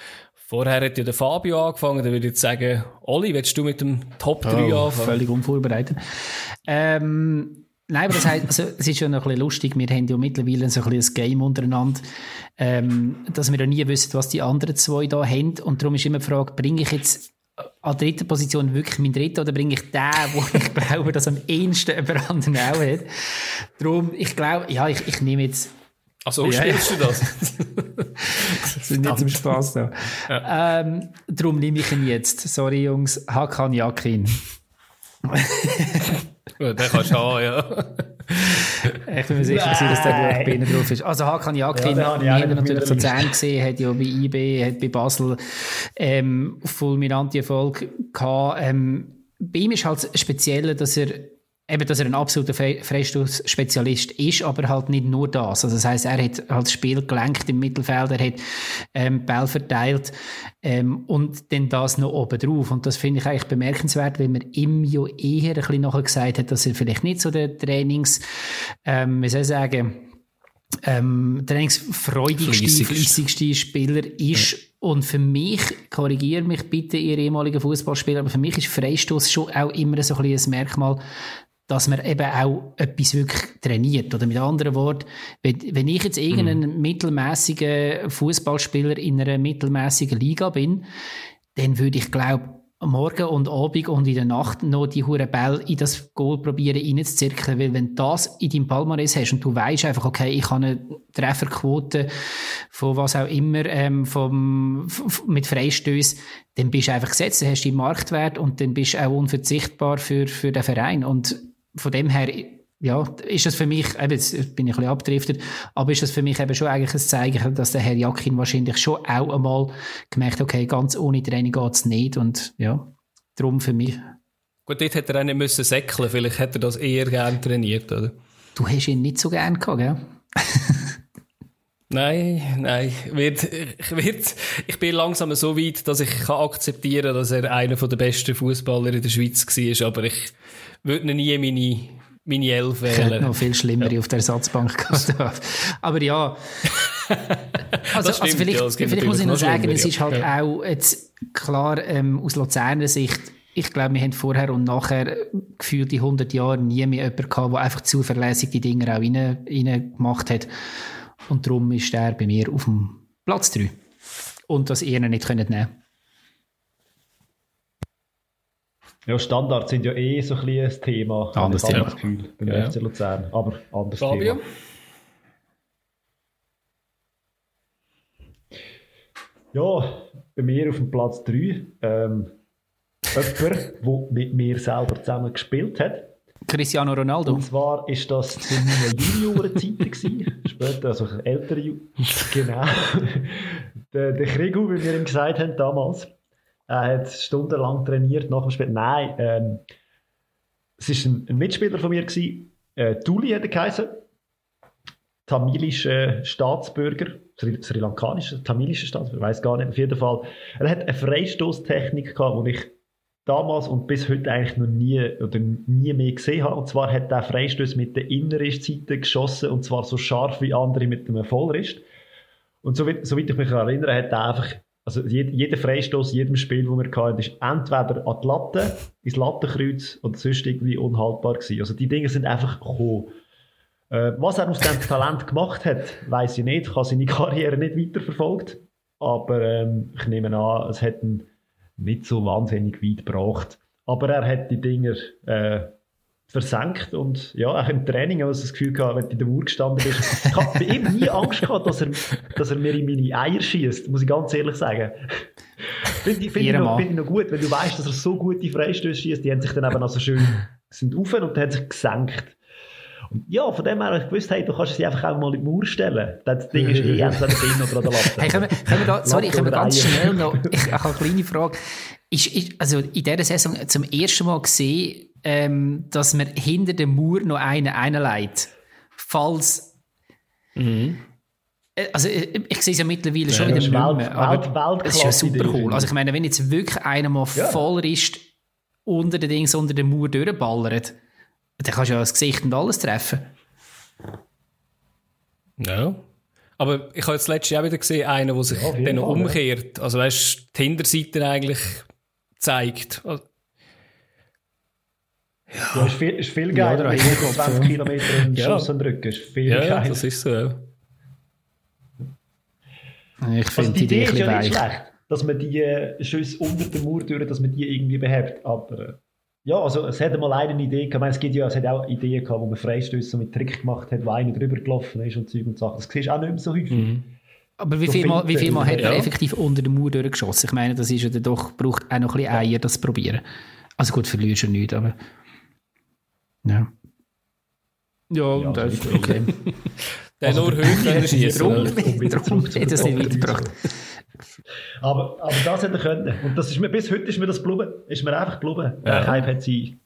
vorher hat ja der Fabio angefangen, dann würde ich jetzt sagen, Olli, willst du mit dem Top 3 oh, anfangen? Völlig unvorbereitet. Ähm, Nein, aber das, heißt, also, es ist schon noch ein bisschen lustig. Wir haben ja mittlerweile so ein, bisschen ein Game untereinander, ähm, dass wir ja nie wissen, was die anderen zwei da haben. Und darum ist immer die Frage, bringe ich jetzt an dritter Position wirklich mein dritter oder bringe ich den, wo ich glaube, dass am ehesten über anderen auch hat. Darum, ich glaube, ja, ich, ich nehme jetzt. Also, ja, spielst du das? das ist nicht zum Spaß da. Ja. Ähm, darum nehme ich ihn jetzt. Sorry, Jungs. Hakan Yakin. ja, den kannst du haben, ja. ich bin mir sicher, dass der bei Ihnen drauf ist. Also Hakan Yakin, ja, wir haben natürlich von Zehn gesehen, hat ja bei IB, hat bei Basel ähm, fulminante Erfolg gehabt. Ähm, bei ihm ist halt speziell, dass er eben, dass er ein absoluter Freistoß-Spezialist ist, aber halt nicht nur das. Also das heißt, er hat halt das Spiel gelenkt im Mittelfeld, er hat ähm, Ball verteilt ähm, und dann das noch oben drauf. Und das finde ich eigentlich bemerkenswert, weil man ihm ja eher ein bisschen nachher gesagt hat, dass er vielleicht nicht so der Trainings, ähm, wie soll ich sagen, ähm, trainingsfreudigste, fleissigste Spieler ist. Ja. Und für mich, korrigiere mich bitte, ihr ehemaliger Fußballspieler, aber für mich ist Freistoß schon auch immer so ein, ein Merkmal, dass man eben auch etwas wirklich trainiert. Oder mit anderen Worten, wenn, ich jetzt irgendein mhm. mittelmäßiger Fußballspieler in einer mittelmäßigen Liga bin, dann würde ich glaube Morgen und Abend und in der Nacht noch die hure Ball in das Goal probieren reinzuzirkeln, weil wenn du das in deinem Palmares hast und du weißt einfach, okay, ich habe eine Trefferquote von was auch immer, ähm, vom, mit Freistößen, dann bist du einfach gesetzt, dann hast du den Marktwert und dann bist du auch unverzichtbar für, für den Verein und von dem her, ja, ist das für mich, eben, jetzt bin ich ein bisschen abgedriftet, aber ist das für mich eben schon eigentlich ein Zeichen, dass der Herr Jakin wahrscheinlich schon auch einmal gemerkt okay, ganz ohne Training geht es nicht und ja, darum für mich. Gut, dort hätte er auch nicht müssen säckeln, vielleicht hätte er das eher gern trainiert, oder? Du hast ihn nicht so gern gehabt, gell? Nein, nein. Wird, ich, wird, ich bin langsam so weit, dass ich kann akzeptieren kann, dass er einer der besten Fußballer in der Schweiz war, aber ich würde nie meine, meine Elf wählen. Ich noch viel schlimmere ja. auf der Ersatzbank gehabt. Aber ja. Also, also vielleicht, ja, vielleicht muss ich noch sagen, es ist halt ja. auch jetzt klar ähm, aus Luzerner Sicht, ich glaube, wir haben vorher und nachher gefühlt die 100 Jahre nie mehr jemanden gehabt, der einfach zuverlässig die Dinge auch rein, rein gemacht hat. Und darum ist er bei mir auf dem Platz 3. Und das ihr nicht nehmen könnt. Ja, Standards sind ja eh so ein ein Thema. Anderes Thema. Das Gefühl, beim ja. FC Luzern. Aber anderes Fabio? Thema. Ja, bei mir auf dem Platz 3 ähm, jemand, der mit mir selber zusammen gespielt hat. Cristiano Ronaldo. Und zwar war das zu meinen Juniorenzeiten Später, also ältere Ju Genau. der, der Krigu, wie wir ihm gesagt haben damals. Er hat stundenlang trainiert nach dem Spiel. Nein, ähm, es war ein, ein, Mitspieler von mir. Äh, Tuli hat er geheißen. Tamilischer Staatsbürger. Sri, Sri Lankanischer, tamilischer Staatsbürger, ich weiß gar nicht. Auf jeden Fall. Er hat eine Freistoßtechnik gehabt, die ich damals und bis heute eigentlich noch nie oder nie mehr gesehen habe. Und zwar hat er Freistöß mit der Innerristseite geschossen und zwar so scharf wie andere mit einem Vollrist. Und soweit, soweit ich mich erinnere, hat er einfach also jeder Freistoß, jedem Spiel, das wir hatten, ist entweder an die Latte, ins Lattenkreuz oder sonst irgendwie unhaltbar gewesen. Also die Dinge sind einfach gekommen. Äh, was er aus diesem Talent gemacht hat, weiß ich nicht. Ich habe seine Karriere nicht weiterverfolgt. Aber ähm, ich nehme an, es hat ihn nicht so wahnsinnig weit gebracht. Aber er hat die Dinger äh, versenkt und ja, auch im Training habe ich das Gefühl gehabt, wenn du in der Uhr gestanden bist, ich habe bei ihm nie Angst gehabt, dass er, dass er mir in meine Eier schießt, muss ich ganz ehrlich sagen. Finde ich, find ich, noch, find ich noch gut, wenn du weißt, dass er so gute Freistöße schießt, die haben sich dann eben also schön sind auf und haben sich gesenkt. Und ja, von dem her habe ich gewusst, hey, du kannst sie einfach auch mal in die Mauer stellen. Das Ding ist eh entweder drin oder an der Latte. Hey, können wir, können wir da, sorry, können wir ganz schnell noch, ich, habe eine kleine Frage. Ist, ist, also in dieser Saison zum ersten Mal gesehen, ähm, dass man hinter der Mauer noch einen einleitet. Falls. Mhm. Äh, also, ich, äh, ich sehe es ja mittlerweile schon wieder nicht mehr, aber es ist ja super cool. Also, ich meine, wenn jetzt wirklich einer mal ja. voll ist, unter den Dings, unter der Mauer durchballert, dann kannst du ja das Gesicht und alles treffen. Ja. Aber ich habe jetzt letztes Jahr wieder gesehen, einen, der sich Ja, dann umkehrt. Also weißt du, die Hinterseite eigentlich zeigt. Also, Ja, ist viel, ist viel Ja, geiler, der wenn du 20 ja. Kilometer einen Ja. Schuss an den Rücken. Ist viel ja, geiler. das ist so. Ja. Ich Also finde die die Idee Idee ist ja nicht schlecht, dass man die äh, Schüsse unter der Mauer durch, dass man die irgendwie behebt. Aber äh, ja, also es hat mal eine Idee gehabt. Ich meine, es gibt ja, es hat auch Ideen gehabt, wo man Freistöße mit Trick gemacht hat, wo einer drüber gelaufen ist und Zeug und Sachen. Das siehst du auch nicht mehr so häufig. Mhm. Aber wie viel, mal, wie viel Mal hat er ja. effektiv unter der Mauer durchgeschossen? Ich meine, das ist ja doch, braucht auch noch ein bisschen Eier, das zu probieren. Also gut, verlierst du nicht, aber. Ja. Ja, Ja, das so ist okay. Der nur hoch können schießen. Darum, um er es nicht weitergebracht. Aber, aber das hätte er können. Und das ist mir, bis heute ist mir das geblieben. Ist mir einfach geblieben. Ja. Der Hype hat sie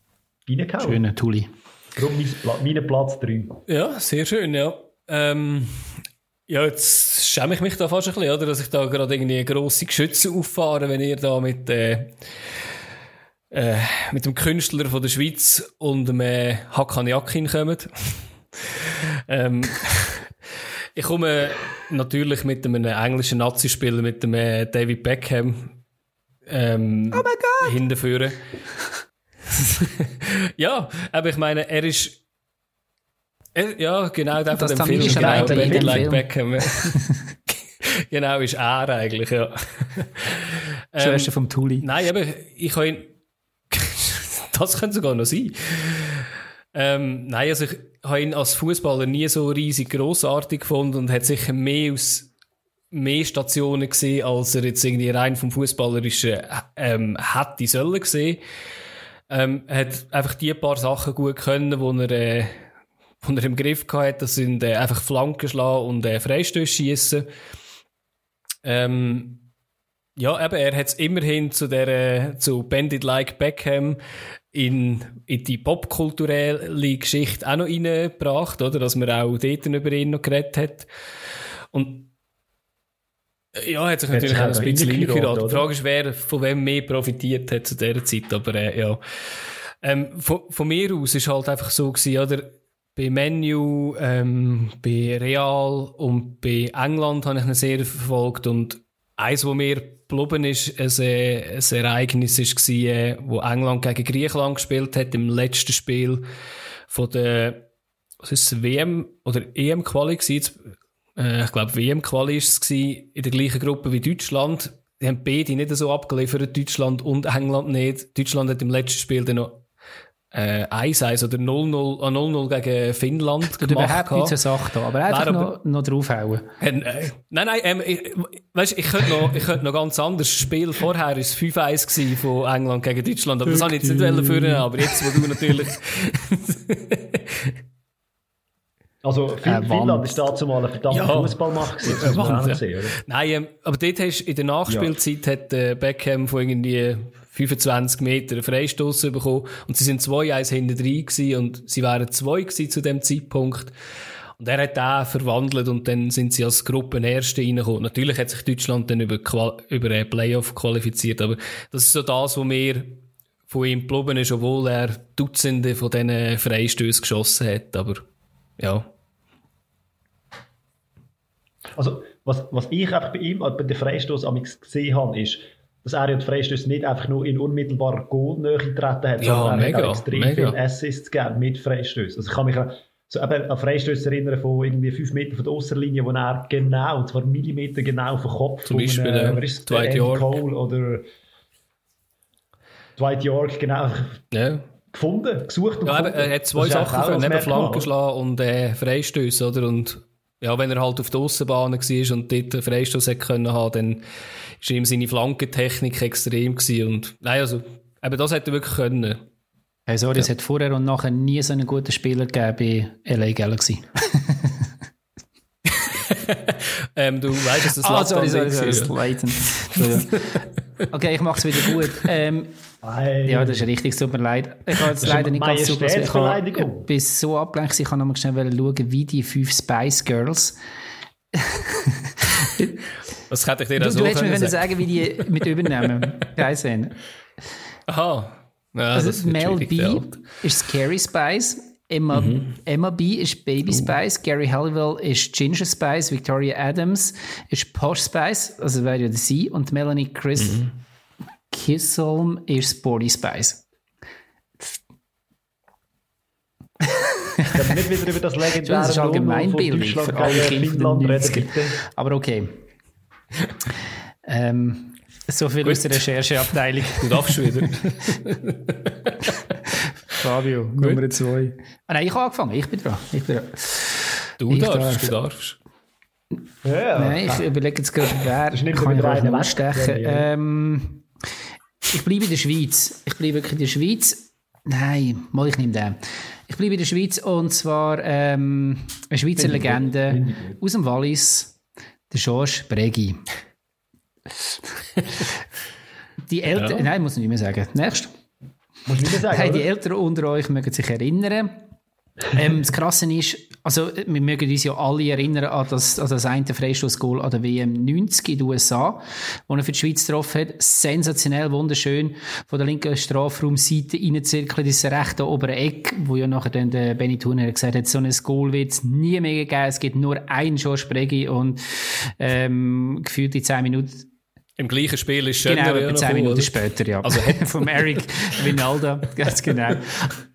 reingehauen. Schöner Tuli. Darum mein, mein Platz 3. Ja, sehr schön, ja. Ähm, ja, jetzt schäme ich mich da fast ein bisschen, oder? Dass ich da gerade irgendwie grosse Geschütze auffahre, wenn ihr da mit, äh, äh, mit dem Künstler von der Schweiz und dem äh, Hakan Yakin kommt. ähm, ich komme natürlich mit einem englischen Nazi-Spieler, mit dem äh, David Beckham, ähm, oh hinterführen. ja, aber ich meine, er ist ja, genau, der von Das dem Film. tamilische Genau, dem like Film. Beckham. genau, ist er eigentlich, ja. Ähm, Schwester vom Tuli. Nein, aber ich habe ihn. das könnte sogar noch sein. Ähm, nein, also ich habe ihn als Fußballer nie so riesig großartig gefunden und hat sicher mehr aus mehr Stationen gesehen, als er jetzt irgendwie rein vom Fußballerischen ähm, hätte sollen gesehen. Ähm, er hat einfach die paar Sachen gut können, wo er, äh, wo er im Griff hatte. Das sind äh, einfach Flanken schlagen und äh, Freistöße schießen. Ähm, ja, eben, er hat es immerhin zu der, äh, zu Bandit Like Beckham in, in die popkulturelle Geschichte auch noch reingebracht, oder? Dass man auch dort über ihn noch geredet hat. Und, äh, ja, hat sich natürlich auch ein bisschen reingeraten. Die? Frage ist, wer von wem mehr profitiert hat zu dieser Zeit, aber, äh, ja. Ähm, von, von mir aus ist halt einfach so gewesen, oder? Bei Menu, ähm, bei Real und bei England habe ich ihn sehr verfolgt und eins, was mir geblieben ist, ein, äh, ein Ereignis war, äh, wo England gegen Griechenland gespielt hat im letzten Spiel von der, was ist es, WM oder EM-Quali? Äh, ich glaube, WM-Quali ist es in der gleichen Gruppe wie Deutschland. Die haben beide nicht so abgeliefert, Deutschland und England nicht. Deutschland hat im letzten Spiel dann noch äh, 1-1 oder 0-0 äh, 0-0 gegen Finnland gemacht. überhaupt nicht zur Sache da, aber einfach Nein, noch, noch draufhauen. Äh, nein, nein, ähm, ich, weißt, ich könnte noch, ich könnte noch ganz anders. Das Spiel vorher war es 5-1 gewesen von England gegen Deutschland, aber das habe ich jetzt nicht führen, aber jetzt, wo du natürlich, Also fin Äh, Finnland ist dazu mal eine verdammte Ja. Fußballmacht gewesen. Ja. nein, ähm, aber dort hast, in der Nachspielzeit hat äh, Beckham von irgendwie 25 Meter Freistoß bekommen und sie sind 2-1 hinten drin und sie waren zwei gewesen zu dem Zeitpunkt. Und er hat den verwandelt und dann sind sie als Gruppenerste reingekommen. Natürlich hat sich Deutschland dann über, über einen Playoff qualifiziert, aber das ist so das, was mir von ihm geblieben ist, obwohl er Dutzende von diesen Freistößen geschossen hat, aber ja. Also, was, was ich bei ihm, bei den Freistoß gesehen habe, ist, dass er ja die Freistöße nicht einfach nur in unmittelbarer Goalnähe getreten hat, Ja, sondern er mega, hat auch extrem mega. viele Assists gegeben mit Freistößen. Also ich kann mich an, so eben an Freistöße erinnern von irgendwie 5 Meter von der Außerlinie, wo er genau, und zwar Millimeter genau den Kopf Zum Beispiel, ist es, Dwight York. Cole oder Dwight York genau ja. gefunden, gesucht und Ja, gefunden. er hat zwei Sachen Merkmal, Flanken schlagen und äh, Freistöße, oder? Und ja, wenn er halt auf der Aussenbahn war und dort einen Freistoß hätte können haben, dann ist ihm seine Flankentechnik extrem gewesen. Und, nein, also, eben das hätte er wirklich können. Hey, sorry, es hat vorher und nachher nie so einen guten Spieler gegeben bei LA Galaxy. Ähm, du weißt, dass das Ah, sorry, sorry, sorry, war, ja. Entschuldigung. Okay, ich mache es wieder gut. Ähm, Nein. ja, das ist richtig, tut mir leid. Ich habe jetzt leider nicht ganz zugelassen. Ich habe bis so abgelenkt, ich kann noch mal schnell schauen, wie die fünf Spice Girls. Das hätte ich dir Du, auch so du hättest mir sagen. sagen, wie die mit übernehmen geheißen. Aha. Ja, Also das Mel B ja. ist Scary Spice, Emma, mhm. Emma B ist Baby Spice, uh. Gary Halliwell ist Ginger Spice, Victoria Adams ist Posh Spice, also wäre ja sie, und Melanie Chris mhm. Kisselm ist Sporty Spice. Ich nicht wieder über das legendäre Das ist allgemeinbildlich für alle Kinder Aber okay. ähm, so viel Gut. aus der Rechercheabteilung. Du darfst wieder. Fabio, Gut. Nummer zwei. Ah, nein, ich habe angefangen. Ich bin dran. Ich bin dran. Du ich darfst, darf. du darfst. Ja, Nein, ich überlege jetzt gerade, wer kann ich ausstechen. Ähm, ich bleibe in der Schweiz. Ich bleibe wirklich in der Schweiz. Nein, mal ich nehme den. Ich bleibe in der Schweiz und zwar ähm, eine Schweizer Legende aus dem Wallis, der Georges Bregi. die Eltern, ja. nein, muss ich nicht mehr sagen. Nächst. Muss ich nicht mehr sagen. Hey, die Eltern unter euch mögen sich erinnern. Ähm, das Krasse ist, also wir mögen uns ja alle erinnern an das, an das eine Freistoßgoal an der WM 90 in den USA, wo er für die Schweiz getroffen hat. Sensationell, wunderschön, von der linken Strafraumseite reinzirkeln, das rechte obere Eck, wo ja nachher dann der Benny Turner gesagt hat, so ein Goal wird es nie mehr geben, es gibt nur einen Bregi und ähm, gefühlt in 10 Minuten im gleichen Spiel ist Schöner Genau, etwa zehn Minuten später, ja. Also vom Eric Vinalda, ganz genau.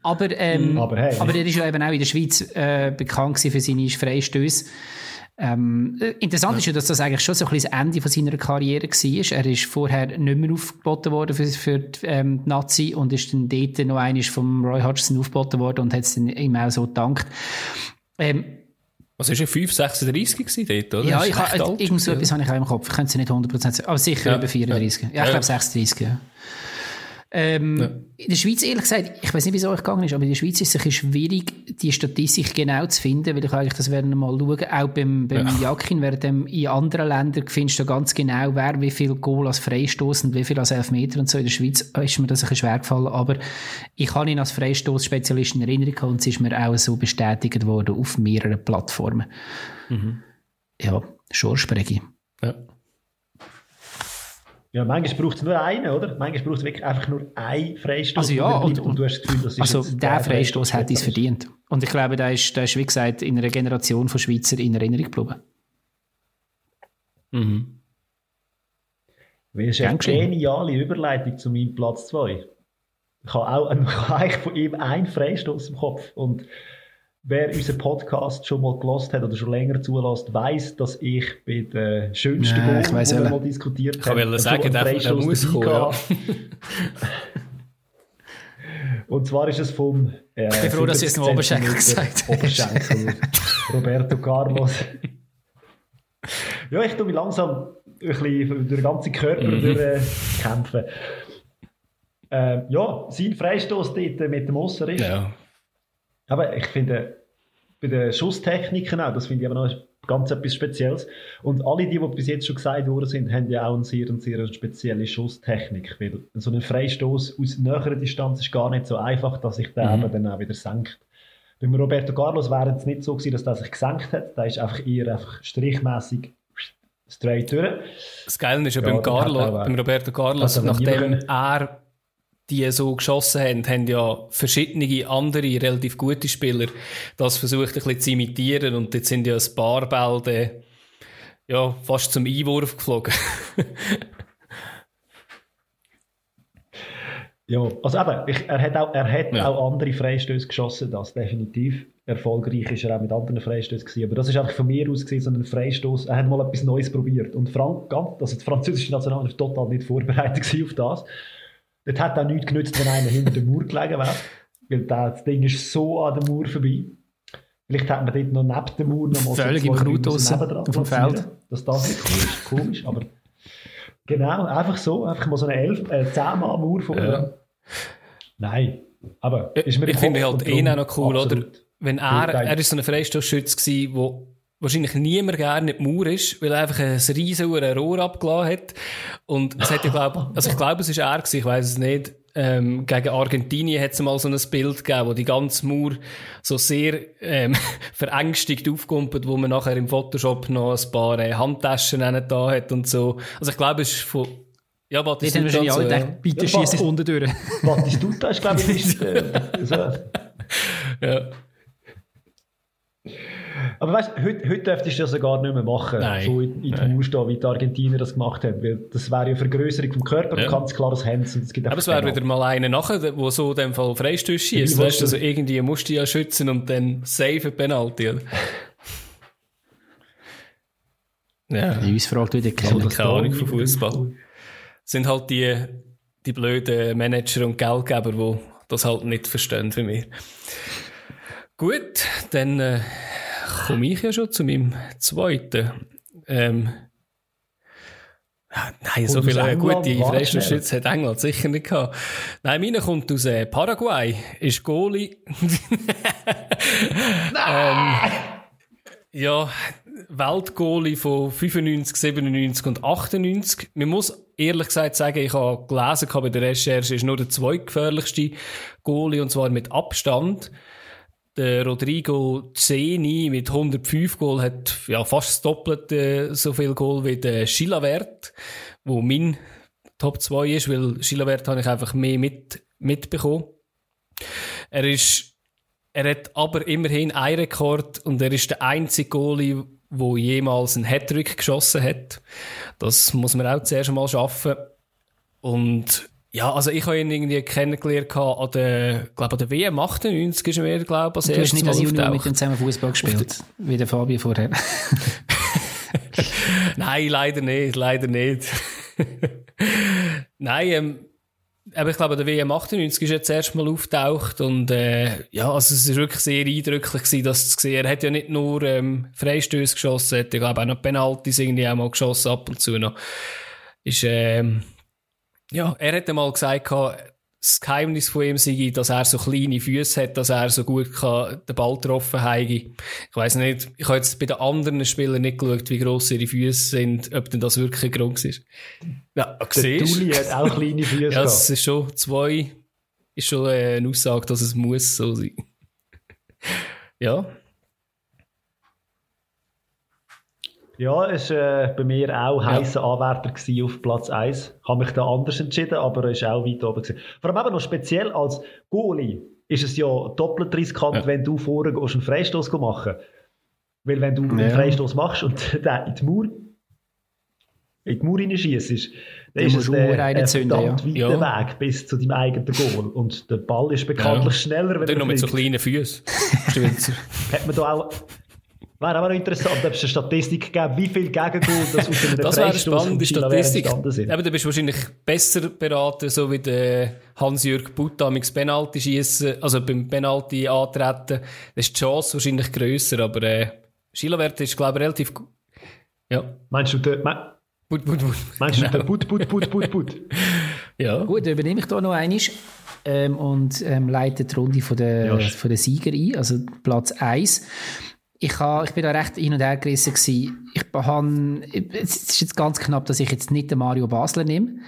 Aber, ähm, aber, hey. aber er ist ja eben auch in der Schweiz äh, bekannt für seine Freistöße. Ähm, äh, interessant ja. ist ja, dass das eigentlich schon so ein bisschen das Ende von seiner Karriere war. Er ist vorher nicht mehr aufgeboten worden für, für die, ähm, die Nazi und ist dann dort noch einmal vom Roy Hodgson aufgeboten worden und hat es ihm auch so gedankt. Ähm, was war er, 5, 36 dort, oder? Ja, ich ha, irgend so etwas habe ich auch im Kopf. Ich könnte es nicht 100% sagen, aber sicher ja. über 34. Ja, ja ich glaube 36, ja. Ähm, ja. In der Schweiz, ehrlich gesagt, ich weiß nicht, wie es euch gegangen ist, aber in der Schweiz ist es schwierig, die Statistik genau zu finden, weil ich eigentlich das werden mal schauen. Auch beim, beim ja. Jakin, während in anderen Ländern findest du ganz genau, wer wie viel Goal als Freistoß und wie viel als Elfmeter und so. In der Schweiz ist mir das ein bisschen schwer gefallen, aber ich habe ihn als Freistoß-Spezialist in Erinnerung und es ist mir auch so bestätigt worden auf mehreren Plattformen. Mhm. Ja, ich. Ja. Ja, manchmal braucht es nur einen, oder? Manchmal braucht es wirklich einfach nur einen Freistoß. Also ja, und, und, du hast das Gefühl, das ist Also der Freistoß hat es verdient. Und ich glaube, der ist, der ist, wie gesagt, in einer Generation von Schweizer in Erinnerung geblieben. Mhm. Das ist eine geniale Überleitung zu meinem Platz 2. Ich habe auch eigentlich von ihm einen Freistoß im Kopf. Und Wer unseren Podcast schon mal gelost hat oder schon länger zulässt, weiß, dass ich bei den schönsten ja, Goal, die wir mal diskutiert haben, ich will sagen, der, der muss kommen, ja. Und zwar ist es vom äh, Ich bin froh, dass ihr es noch Oberschenkel gesagt habt. Oberschenkel. Roberto Carlos. ja, ich tue mich langsam ein bisschen durch den ganzen Körper mhm. durchkämpfen. Äh, ja, sein Freistoß dort mit dem Osser ist. Ja aber ich finde, bei den Schusstechniken auch, das finde ich aber noch ganz etwas Spezielles. Und alle, die, die bis jetzt schon gesagt worden sind, haben ja auch eine sehr, sehr spezielle Schusstechnik. Weil so ein Freistoß aus näherer Distanz ist gar nicht so einfach, dass sich der mhm. dann auch wieder senkt. Beim Roberto Carlos wäre es nicht so gewesen, dass der sich gesenkt hat. Der ist einfach eher einfach strichmäßig straight durch. Das Geile ist ja, ja beim, Carlo, beim Roberto Carlos, nachdem er die so geschossen haben, haben ja verschiedene andere relativ gute Spieler das versucht ein bisschen zu imitieren und jetzt sind ja ein paar Bälle ja, fast zum Einwurf geflogen. ja, also eben, ich, er hat, auch, er hat ja. auch andere Freistöße geschossen, das definitiv. Erfolgreich ist er auch mit anderen Freistößen gewesen, aber das ist einfach von mir aus gesehen so ein Freistoß. Er hat mal etwas Neues probiert und Frank, also die französische Nationalmannschaft total nicht vorbereitet auf das. Dort hat auch nichts genützt, wenn einer hinter dem Mauer gelegen wäre. Weil das Ding ist so an der Mauer vorbei. Vielleicht hat man dort noch neben der Mauer noch mal Völlig so im Kraut auf dem Feld. Dass das nicht cool ist. Komisch, aber genau, einfach so. Einfach mal so eine 11, äh, 10 Mal Mauer vor. Ja. Nein, aber ist mir Ich finde halt eh auch noch cool, absolut. oder? Wenn er, er ist so ein Freistoßschütze gewesen, der wahrscheinlich niemand gerne in die Mauer ist, weil er einfach ein riesen Rohr abgelassen hat. Und es hat ja, glaub, also ich glaube, es ist er gewesen, ich weiß es nicht. Ähm, gegen Argentinien hat es mal so ein Bild gegeben, wo die ganze Mauer so sehr ähm, verängstigt aufkommt, wo man nachher im Photoshop noch ein paar äh, Handtaschen da hat und so. Also ich glaube, es ist von ja, Batistuta. Die haben wahrscheinlich alle gedacht, bitte ja, schießt unten durch. Batistuta ist, glaube ich, nicht, äh, so. Ja. Aber weißt du, heute, heute dürftest du das ja gar nicht mehr machen. Nein. So in, in die Mauer stehen, wie die Argentinier das gemacht haben. Weil das wäre ja Vergrößerung vom Körper, Ja. ganz klares Hands und Aber es wäre wieder mal einer nachher, der wo so in dem Fall Freistöße schießt. Ja, Weißt du, also irgendwie musst du ja schützen und dann save Penalty. oder? Ja. Die uns fragt, wie der Ich habe kennt. keine Ahnung von Fußball. sind halt die, die blöden Manager und Geldgeber, die das halt nicht verstehen für mich. Gut, dann äh, komme ich ja schon zu meinem zweiten. Ähm, ah, nein, so Kommt aus viele gute Warte Freistoßschützen hat England sicher nicht gehabt. Nein, meiner kommt aus äh, Paraguay, ist Goalie. ähm, ja, Weltgoalie von 95, 97 und 98. Man muss ehrlich gesagt sagen, ich habe gelesen bei der Recherche, ist nur der zweitgefährlichste Goalie und zwar mit Abstand. Der Rodrigo Zeni mit 105 Goal hat ja fast das Doppelte so viel Goal wie der Chilavert, wo mein Top 2 ist, weil Chilavert habe ich einfach mehr mit, mitbekommen. Er ist er hat aber immerhin einen Rekord und er ist der einzige Goalie, der jemals einen Hattrick geschossen hat. Das muss man auch zuerst mal schaffen. Und ja, also ich habe ihn irgendwie kennengelernt an der, glaube an der WM 98 ist er mir, glaube ich, als Du hast nicht als Junior mit dem zusammen Fußball gespielt, wie der Fabio vorher. Nein, leider nicht, leider nicht. Nein, ähm, aber ich glaube, der WM 98 ist jetzt erst mal auftaucht und äh, ja, also es ist wirklich sehr eindrücklich gewesen, das zu sehen. Er hat ja nicht nur ähm, Freistöße geschossen, er hat ja, glaube ich, auch noch Penalties irgendwie auch mal geschossen ab und zu noch. Ist, ähm, ja, er hat einmal gesagt, das Geheimnis von ihm sei, dass er so kleine Füße hat, dass er so gut kann, den Ball getroffen habe. Ich weiss nicht, ich habe jetzt bei den anderen Spielern nicht geschaut, wie gross ihre Füße sind, ob denn das wirklich ein Grund ist. Ja, Der siehst Dulli hat auch kleine Füße Ja, es ist schon zwei, ist schon äh, eine Aussage, dass es muss so sein. ja. Ja, es war äh, bei mir auch heißer Anwärter gewesen auf Platz 1. Ich habe mich da anders entschieden, aber er ist auch weit oben. Gewesen. Vor allem eben noch speziell als Goalie ist es ja doppelt riskant, Ja. wenn du vorher gehst, einen Freistoß machen Weil wenn du einen Ja. Freistoß machst und den in die Mauer, in die Mauer reinschießt, dann ist es du ein, ein verdammt ja. weiter Ja. Weg bis zu deinem eigenen Goal. Und der Ball ist bekanntlich Ja. schneller, wenn Dann er noch mit so kleinen Füßen. Du Hat man da auch... Wäre auch noch interessant, ob es eine Statistik gäbe, wie viele Gegengol das aus einem Das wäre eine spannende Statistik. Aber du bist wahrscheinlich besser beraten, so wie der Hans-Jürg Butt mit Penalty schießen, also beim Penalty antreten. Da ist die Chance wahrscheinlich grösser, aber äh, Schilavert ist, glaube ich, relativ gut. Ja. Meinst du, der, me- Butt, Butt, Butt. meinst du, der Put, Put, Put, Put, Put? Ja. Gut, dann übernehme ich da noch einiges ähm, und ähm, leite die Runde von der, Ja. von der Sieger ein, also Platz 1. Ich, ha, ich bin da recht hin und her gerissen. Gewesen. Ich han, es ist jetzt ganz knapp, dass ich jetzt nicht den Mario Basler nehme,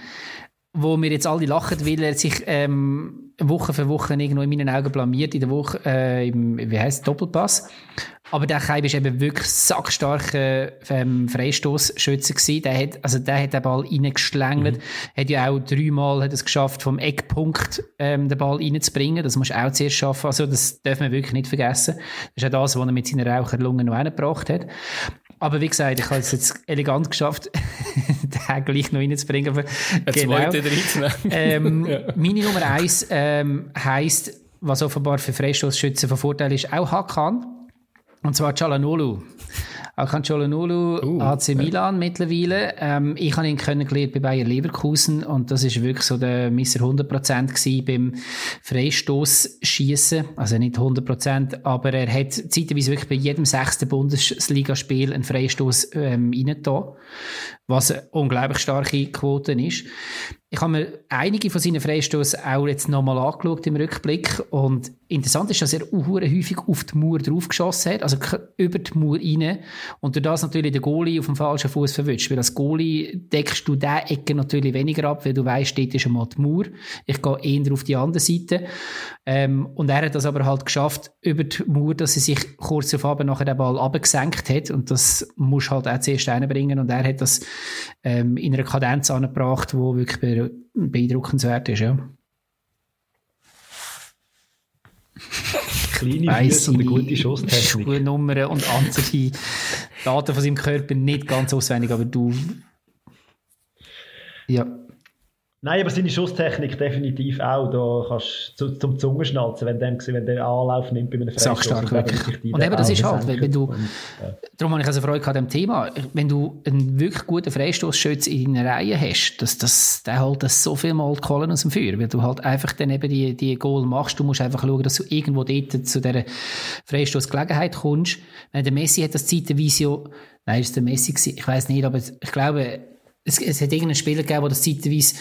wo mir jetzt alle lachen, weil er sich ähm, Woche für Woche irgendwo in meinen Augen blamiert, in der Woche, äh, im, wie heisst es, Doppelpass. Aber der Keib ist eben wirklich sackstarker ähm, Freistoßschütze gewesen. Der hat, also der hat den Ball reingeschlängelt. Hat ja auch dreimal hat es geschafft, vom Eckpunkt ähm, den Ball reinzubringen. Das musst du auch zuerst schaffen. Also das darf man wirklich nicht vergessen. Das ist ja das, was er mit seiner Raucherlunge noch reingebracht hat. Aber wie gesagt, ich habe es jetzt elegant geschafft, den gleich noch reinzubringen. Aber zweiter, dritter. ähm, Ja. Meine Nummer eins ähm, heisst, was offenbar für Freistoßschützen von Vorteil ist, auch Hakan. Und zwar Çalhanoğlu. Hakan Çalhanoğlu, Uh, AC Milan mittlerweile. Ähm, ich habe ihn kennengelernt bei Bayer Leverkusen und das ist wirklich so der Misser 100% gewesen beim Freistoßschießen. Also nicht 100%, aber er hat zeitweise wirklich bei jedem sechsten Bundesligaspiel einen Freistoß ähm, reingetan, was eine unglaublich starke Quote ist. Ich habe mir einige von seinen Freistoßen auch jetzt nochmal angeschaut im Rückblick. Und interessant ist, dass er häufig auf die Mauer draufgeschossen hat, also über die Mauer rein und durch das natürlich den Goalie auf dem falschen Fuß verwünscht, weil als Goalie deckst du diese Ecke natürlich weniger ab, weil du weißt, dort ist einmal die Mauer. Ich gehe eher auf die andere Seite. Ähm, und er hat das aber halt geschafft über die Mauer, dass er sich kurz auf Abend nachher den Ball abgesenkt hat. Und das muss halt auch zuerst reinbringen. Und er hat das ähm, in einer Kadenz angebracht, wo wirklich beeindruckenswert ist, ja. kleine Füße und eine gute Schusstechnik. Schuhnummern und andere Daten von seinem Körper nicht ganz auswendig, aber du. Ja. Nein, aber seine Schusstechnik definitiv auch. Da kannst du zum Zungenschnalzen, wenn der, wenn der Anlauf nimmt bei einem Freistoß. Sachstark, wirklich. Und eben, das ist halt, wenn, wenn du, und, ja. darum habe ich also Freude an dem Thema, wenn du einen wirklich guten Freistoßschütz in deiner Reihe hast, dass das, der halt das so viel mal Kohlen aus dem Feuer, weil du halt einfach dann eben die, die Goal machst, du musst einfach schauen, dass du irgendwo dort zu dieser Freistoßgelegenheit kommst. Wenn der Messi hat das zeitweise ja, nein, ist der Messi gewesen, ich weiß nicht, aber ich glaube, es, es hat irgendeinen Spieler gegeben, der das zeitweise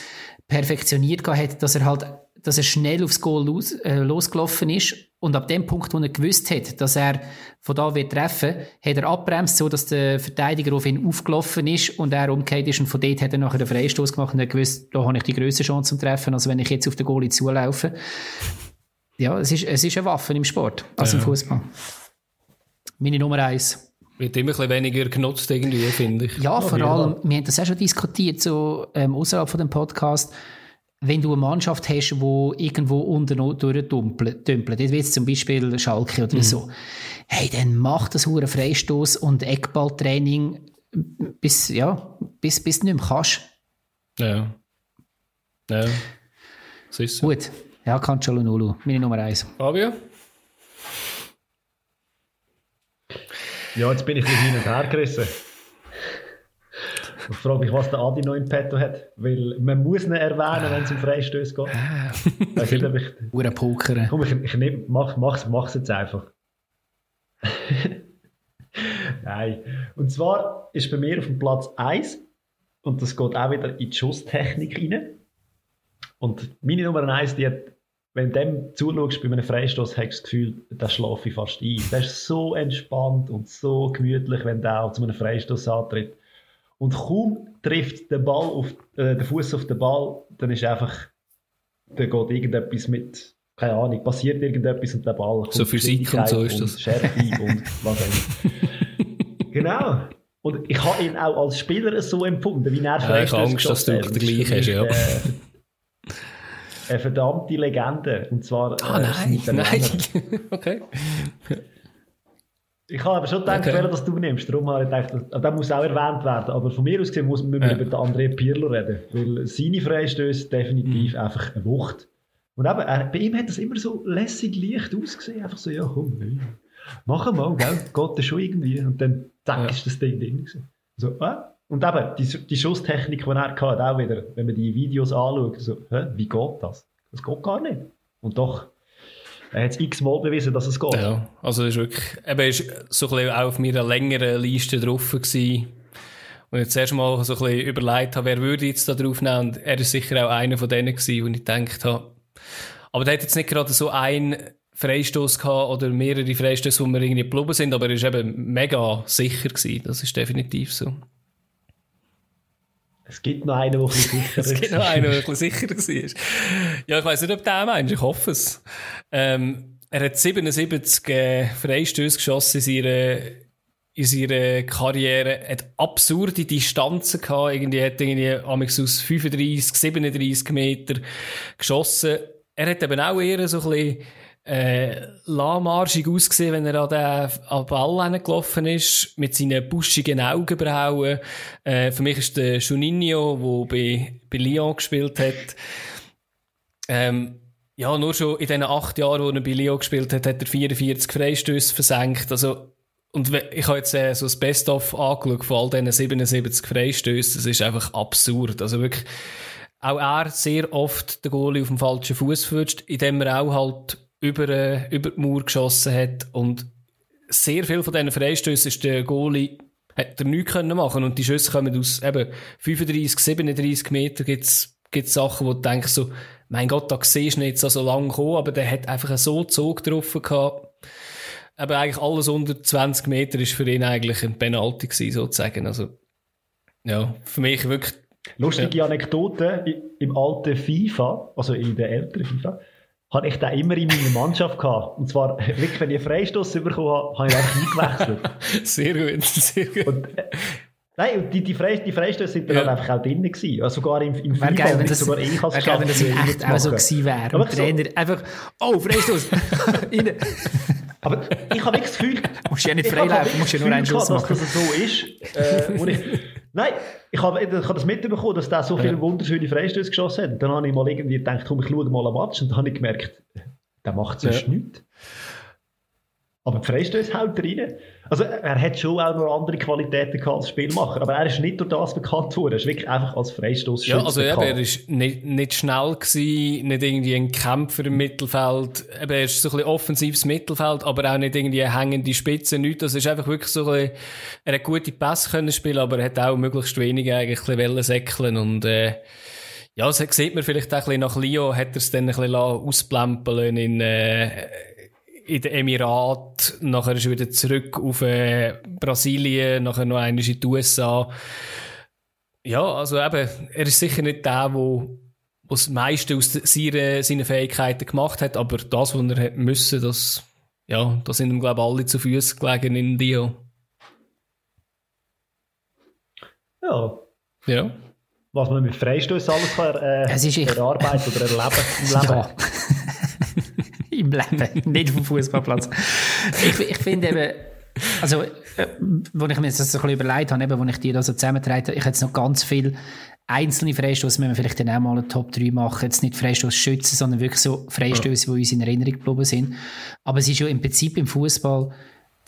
perfektioniert hat, dass er halt, dass er schnell aufs Goal los, äh, losgelaufen ist und ab dem Punkt, wo er gewusst hat, dass er von da wird treffen, hat er abbremst, so dass der Verteidiger auf ihn aufgelaufen ist und er umgekehrt ist und von dort hat er nachher den Freistoß gemacht und er gewusst, da habe ich die größte Chance zum Treffen, als wenn ich jetzt auf den Goalie zulaufe. Ja, es ist, es ist eine Waffe im Sport, als ja. im Fußball. Meine Nummer eins. Wird immer ein bisschen weniger genutzt, irgendwie, finde ich. Ja, vor allem, wir haben das auch schon diskutiert, so ähm, außerhalb von dem Podcast. Wenn du eine Mannschaft hast, die irgendwo unten durchdümpelt, dort wird zum Beispiel Schalke oder mhm. so, hey, dann mach das hure Freistoß und Eckballtraining bis, ja, bis, bis du nicht mehr kannst. Ja. Ja. So ist Gut. Ja, Cancialonulu, meine Nummer eins. Fabio? Ja, jetzt bin ich ein bisschen hin und her gerissen. Ich frage mich, was der Adi noch im Petto hat. Weil man muss ihn erwähnen, wenn es um Freistöße geht. Ah. Ure Poker. Komm, ich, ich nehm, mach, mach's, mach's jetzt einfach. Nein. Und zwar ist bei mir auf dem Platz 1 und das geht auch wieder in die Schusstechnik rein. Und meine Nummer 1, die hat wenn du dem zuschaust bei einem Freistoß, hast du das Gefühl, da schlafe ich fast ein. Das ist so entspannt und so gemütlich, wenn der auch zu einem Freistoß antritt. Und kaum trifft der Ball auf, äh, der Fuß auf den Ball, dann ist einfach, da geht irgendetwas mit, keine Ahnung, passiert irgendetwas und der Ball kommt. So Physik und so ist das. Schärfe und was auch immer. genau. Und ich habe ihn auch als Spieler so empfunden, wie er ja, Ich habe Angst, dass du den gleich hast, ja. Äh, eine verdammte Legende. Und zwar. Ah, äh, nein, nein. okay. Ich habe aber schon gedacht, okay. dass du nimmst. Darum habe ich gedacht, das muss auch erwähnt werden. Aber von mir aus gesehen muss man ja. über den André Pirlo reden. Weil seine Freistöße definitiv mhm. einfach eine Wucht. Und eben, er, bei ihm hat das immer so lässig leicht ausgesehen. Einfach so, ja, komm, nee. mach mal, gell? Geht das schon irgendwie. Und dann, zack, ja. ist das Ding drin. So, äh? Und eben, die, die Schusstechnik, die er hatte, auch wieder, wenn man die Videos anschaut, so, hä, wie geht das? Das geht gar nicht. Und doch, er hat es x-mal bewiesen, dass es geht. Ja, also ist wirklich, eben ist so ein bisschen auch auf meiner längeren Liste drauf gewesen. Und jetzt erst mal so ein bisschen überlegt habe, wer würde jetzt da drauf nehmen. Und er ist sicher auch einer von denen gewesen, wo ich gedacht habe. Aber der hat jetzt nicht gerade so einen Freistoß gehabt oder mehrere Freistöße, wo wir irgendwie geblieben sind, aber er ist eben mega sicher gewesen. Das ist definitiv so. Es gibt noch einen, der sicherer ist. es gibt noch einen, der sicherer war. Ja, ich weiss nicht, ob der meinst. Ich hoffe es. Ähm, er hat 77 äh, Freistöße geschossen in seiner, in seiner Karriere. Er hat absurde Distanzen gehabt. Irgendwie hat irgendwie aus 35, 37 Meter geschossen. Er hat eben auch eher so ein bisschen äh, lahmarschig ausgesehen, wenn er an den, an den Ball gelaufen ist, mit seinen buschigen Augenbrauen. Äh, für mich ist der Juninho, der bei, bei Lyon gespielt hat, ähm, ja, nur schon in den acht Jahren, wo er bei Lyon gespielt hat, hat er 44 Freistöße versenkt. Also, und ich habe jetzt äh, so das Best-of angeschaut von all diesen 77 Freistößen. Das ist einfach absurd. Also wirklich, auch er sehr oft den Goalie auf dem falschen Fuß führt, indem er auch halt über, äh, über die Mauer geschossen hat. Und sehr viel von diesen Freistößen ist der Goalie hat er nichts können machen und die Schüsse kommen aus eben 35, 37 Meter gibt's gibt's Sachen, wo du denkst so, mein Gott, da siehst du nicht so, so lang kommen, aber der hat einfach so Zug drauf gehabt. Aber eigentlich alles unter 20 Meter ist für ihn eigentlich ein Penalty gewesen, sozusagen. Also, ja, für mich wirklich. Lustige ja. Anekdote im alten FIFA, also in der älteren FIFA, habe ich den immer in meiner Mannschaft gehabt. Und zwar, wirklich, wenn ich einen Freistoß bekommen habe, habe ich einfach eingewechselt. sehr gut, sehr gut. Und, äh, Nein, die, die, Freist die Freistöße sind dann Ja. einfach auch drin gewesen. Also sogar im, im Wäre geil, wenn das, sogar ich als geil, wenn das echt auch so gewesen wäre. Und so- der Trainer einfach, oh, Freistoß! Rein! Aber ich habe wirklich das Gefühl... Musst ja nicht freilaufen, wirklich musst ja nur einen Schuss machen. Dass das so ist. Äh, ich, nein, ich habe, ich habe das mitbekommen, dass der so viele wunderschöne Freistöße geschossen hat. Und dann habe ich mal irgendwie gedacht, komm, ich schaue mal einen Match. Und dann habe ich gemerkt, der macht sonst Ja. nichts. Aber die Freistöße haut rein. Also er hat schon auch noch andere Qualitäten gehabt als Spielmacher, aber er ist nicht durch das bekannt worden. Er ist wirklich einfach als Freistoß Ja, also eben, er ist nicht, nicht schnell gewesen, nicht irgendwie ein Kämpfer im Mittelfeld. Eben, er ist so ein bisschen offensives Mittelfeld, aber auch nicht irgendwie eine hängende Spitze, nichts. Das ist einfach wirklich so ein bisschen, er hat gute Pässe können spielen, aber er hat auch möglichst wenig eigentlich ein bisschen säckeln und, äh, ja, das sieht man vielleicht auch ein bisschen nach Leo, hat er es dann ein bisschen ausplempeln in, äh, in den Emiraten, nachher ist er wieder zurück auf äh, Brasilien, nachher noch einmal in die USA. Ja, also eben, er ist sicher nicht der, wo wo das meiste aus seinen, seinen Fähigkeiten gemacht hat, aber das, was er hat müssen, das, ja, da sind ihm, glaube ich, alle zu Füßen gelegen in Dio. Ja, Ja. was man mit Freistößen alles kann, äh, Es ist erarbeiten oder erleben im Leben. Ja. Im Leben, nicht vom Fußballplatz. ich, ich finde eben, also, äh, wo ich mir das so ein bisschen überlegt habe, eben, wo ich die da so zusammengetragen habe, ich hätte jetzt noch ganz viel einzelne Freistöße, müssen wir vielleicht dann auch mal eine Top 3 machen, jetzt nicht Freistoß schützen, sondern wirklich so Freistöße, die uns in Erinnerung geblieben sind. Aber es ist ja im Prinzip im Fußball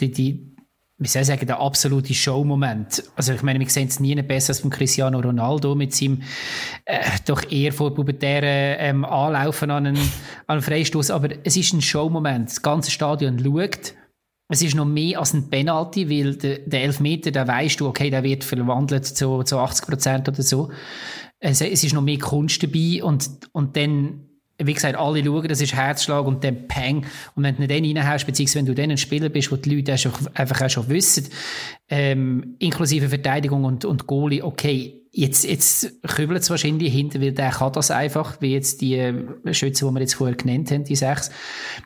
die, die wie soll ich sagen, der absolute Show-Moment. Also ich meine, wir sehen es nie besser als von Cristiano Ronaldo mit seinem äh, doch eher vor pubertären ähm, Anlaufen an einen, an einen Freistoß. Aber es ist ein Show-Moment. Das ganze Stadion schaut. Es ist noch mehr als ein Penalty, weil der, der Elfmeter, da weißt du, okay, der wird verwandelt zu, zu 80 Prozent oder so. Es, es ist noch mehr Kunst dabei und, und dann wie gesagt, alle schauen, das ist Herzschlag und dann Peng. Und wenn du dann reinhaust, beziehungsweise wenn du dann ein Spieler bist, wo die Leute einfach auch schon wissen, ähm, inklusive Verteidigung und, und Goalie, okay, jetzt, jetzt kübelt es wahrscheinlich hinter, weil der kann das einfach, wie jetzt die äh, Schützen, die wir jetzt vorher genannt haben, die sechs,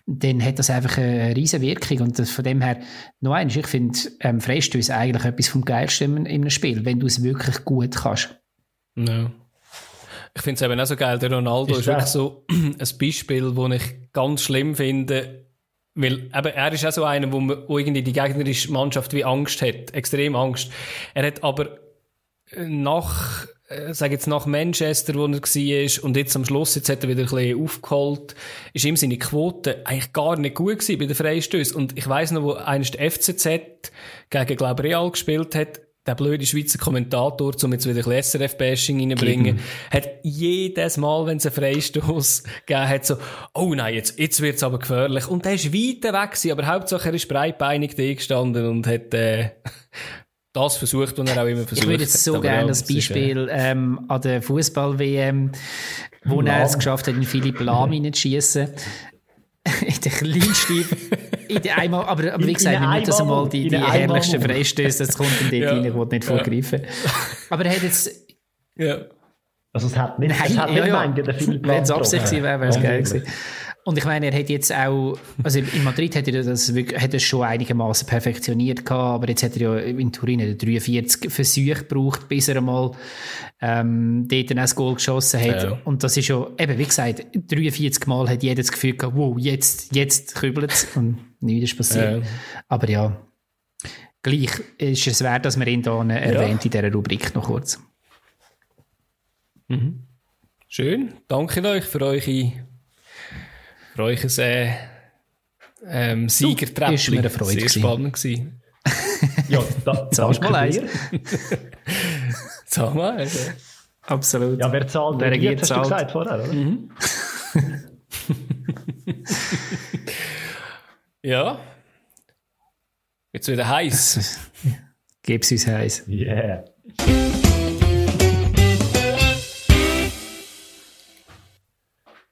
dann hat das einfach eine riesen Wirkung. Und das, von dem her, noch eins, ich finde, ähm, Freistöße eigentlich etwas vom Geilsten in einem Spiel, wenn du es wirklich gut kannst. Ja. Ich finde es eben auch so geil, der Ronaldo Ist ist, wirklich so ein Beispiel, das ich ganz schlimm finde, weil eben, er ist auch so einer, wo, man, wo irgendwie die gegnerische Mannschaft wie Angst hat, extrem Angst. Er hat aber nach, äh, sag jetzt nach Manchester, wo er war, und jetzt am Schluss, jetzt hat er wieder ein bisschen aufgeholt, ist ihm seine Quote eigentlich gar nicht gut gewesen bei den Freistößen. Und ich weiss noch, wo einst der FCZ gegen, glaube Real gespielt hat, der blöde Schweizer Kommentator, um jetzt wieder ein bisschen SRF-Bashing reinbringen, hat jedes Mal, wenn es einen Freistoß gegeben hat, so, oh nein, jetzt, jetzt wird's aber gefährlich. Und der ist weit weg gewesen, aber Hauptsache er ist breitbeinig da gestanden und hat, äh, das versucht, was er auch immer versucht Ich würde jetzt so gerne das es äh, Beispiel ähm, an der Fußball-WM, wo er es geschafft hat, in Philipp Lahm hineinzuschießen. in der kleinsten, in einmal, aber, aber In- wie gesagt, in wir müssen das Einmal- die, in die herrlichsten Freistöße, das kommt dann dort Ja. rein, ich will nicht Ja. vorgreifen. Aber er hat jetzt, Ja. Also es hat nicht, Nein, es hat ja, nicht ja. Menge, der Philipp Wenn es Lahm Absicht getroffen gewesen wäre, wäre es geil gewesen. Und ich meine, er hat jetzt auch, also in Madrid hat er das wirklich, hat er schon einigermaßen perfektioniert gehabt, aber jetzt hat er ja in Turin hat er 43 Versuche gebraucht, bis er einmal ähm, dort dann das Goal geschossen hat. Ja. Und das ist ja, eben wie gesagt, 43 Mal hat jeder das Gefühl gehabt, wow, jetzt, jetzt kribbelt es und nichts ist passiert. Ja. Aber ja, gleich ist es wert, dass man ihn da erwähnt in dieser Rubrik noch kurz. Schön. Danke euch für eure, euch äh, ähm, Siegertreppchen. ist mir eine Freude Sehr gewesen. spannend gewesen. Ja, da, Zahlst mal dir. Sag mal. Also. Absolut. Ja, wer zahlt, Wer regiert, hast du zahlt. gesagt vorher, oder? Ja. Jetzt wieder heiß. Gib's uns heiß. Yeah.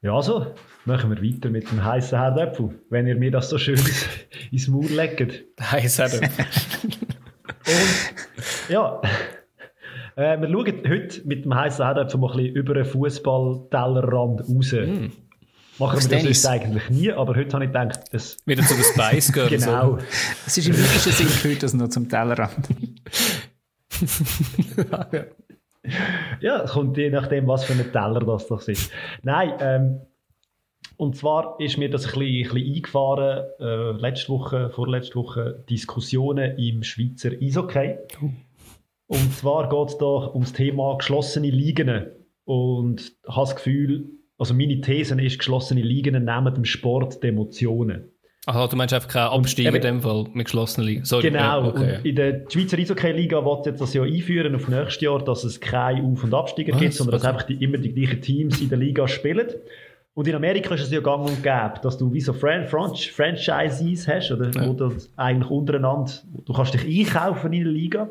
Ja, also, machen wir weiter mit dem heißen Herdöpfel, wenn ihr mir das so schön ins, Maul legt. heiß eben. Ja, äh, wir schauen heute mit dem heißen Herdöpfel mal ein bisschen über den Fußballtellerrand raus. Machen wir das sonst eigentlich nie, aber heute habe ich gedacht, das, wieder zu den Spice Girls. genau. Es ist im weitesten Sinn gehört das noch zum Tellerrand. ja, es kommt je nachdem, was für ein Teller das doch ist. Nein, ähm, und zwar ist mir das ein bisschen, ein bisschen eingefahren, äh, letzte Woche, vorletzte Woche, Diskussionen im Schweizer Eishockey. Oh. Und zwar geht es da ums Thema geschlossene Ligen. Und ich habe das Gefühl, also meine These ist, geschlossene Ligen nehmen dem Sport die Emotionen. Aha, du meinst einfach keinen Abstieg in dem Fall mit geschlossenen Ligen? Sorry. Genau. Okay. Und in der Schweizer Eishockey-Liga wird jetzt das ja einführen auf nächstes Jahr, dass es keine Auf- und Absteiger Was? gibt, sondern dass einfach die, immer die gleichen Teams in der Liga spielen. Und in Amerika ist es ja gang und gäbe, dass du wie so Fran Fran Franchises hast, oder, ja. wo du eigentlich untereinander, du kannst dich einkaufen in der Liga.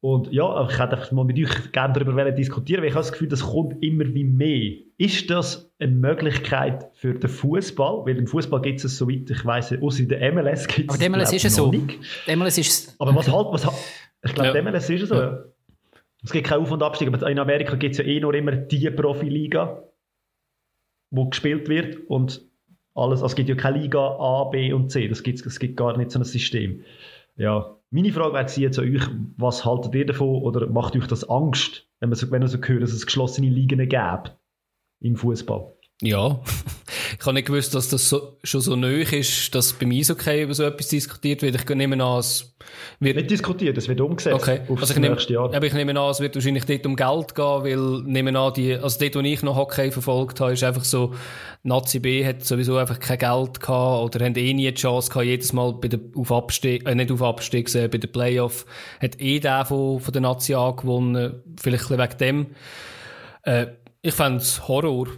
Und ja, ich hätte einfach mal mit euch gerne darüber diskutieren, weil ich habe das Gefühl, das kommt immer wie mehr. Ist das eine Möglichkeit für den Fußball? Weil im Fußball gibt es soweit ich weiß, außer in der MLS gibt es Aber MLS ist es so. Nicht. MLS ist Aber was halt, was halt, ich glaube, ja. MLS ist es so. Ja. Es gibt keinen Auf- und Abstieg, aber in Amerika gibt es ja eh nur immer die Profiliga, wo gespielt wird und alles, also es gibt ja keine Liga A, B und C, das gibt, es gibt gar nicht so ein System. Ja, meine Frage wäre jetzt an euch, was haltet ihr davon oder macht euch das Angst, wenn, man so, wenn ihr so hört, dass es geschlossene Ligen gibt im Fußball? Ja, ich habe nicht gewusst, dass das so, schon so neu ist, dass beim Eishockey über so etwas diskutiert wird. Ich nehme an, es wird... Nicht diskutiert, es wird umgesetzt okay. also ich nehme, Jahr. Aber ich nehme an, es wird wahrscheinlich dort um Geld gehen, weil nehme an, die, also dort, wo ich noch Hockey verfolgt habe, ist einfach so, Nazi B hat sowieso einfach kein Geld gehabt oder haben eh nie die Chance gehabt, jedes Mal bei der, auf Abstieg, äh, nicht auf Abstieg, äh, bei der Playoff, hat eh der von, von der Nazi A gewonnen, vielleicht ein bisschen wegen dem. Äh, ich fände es Horror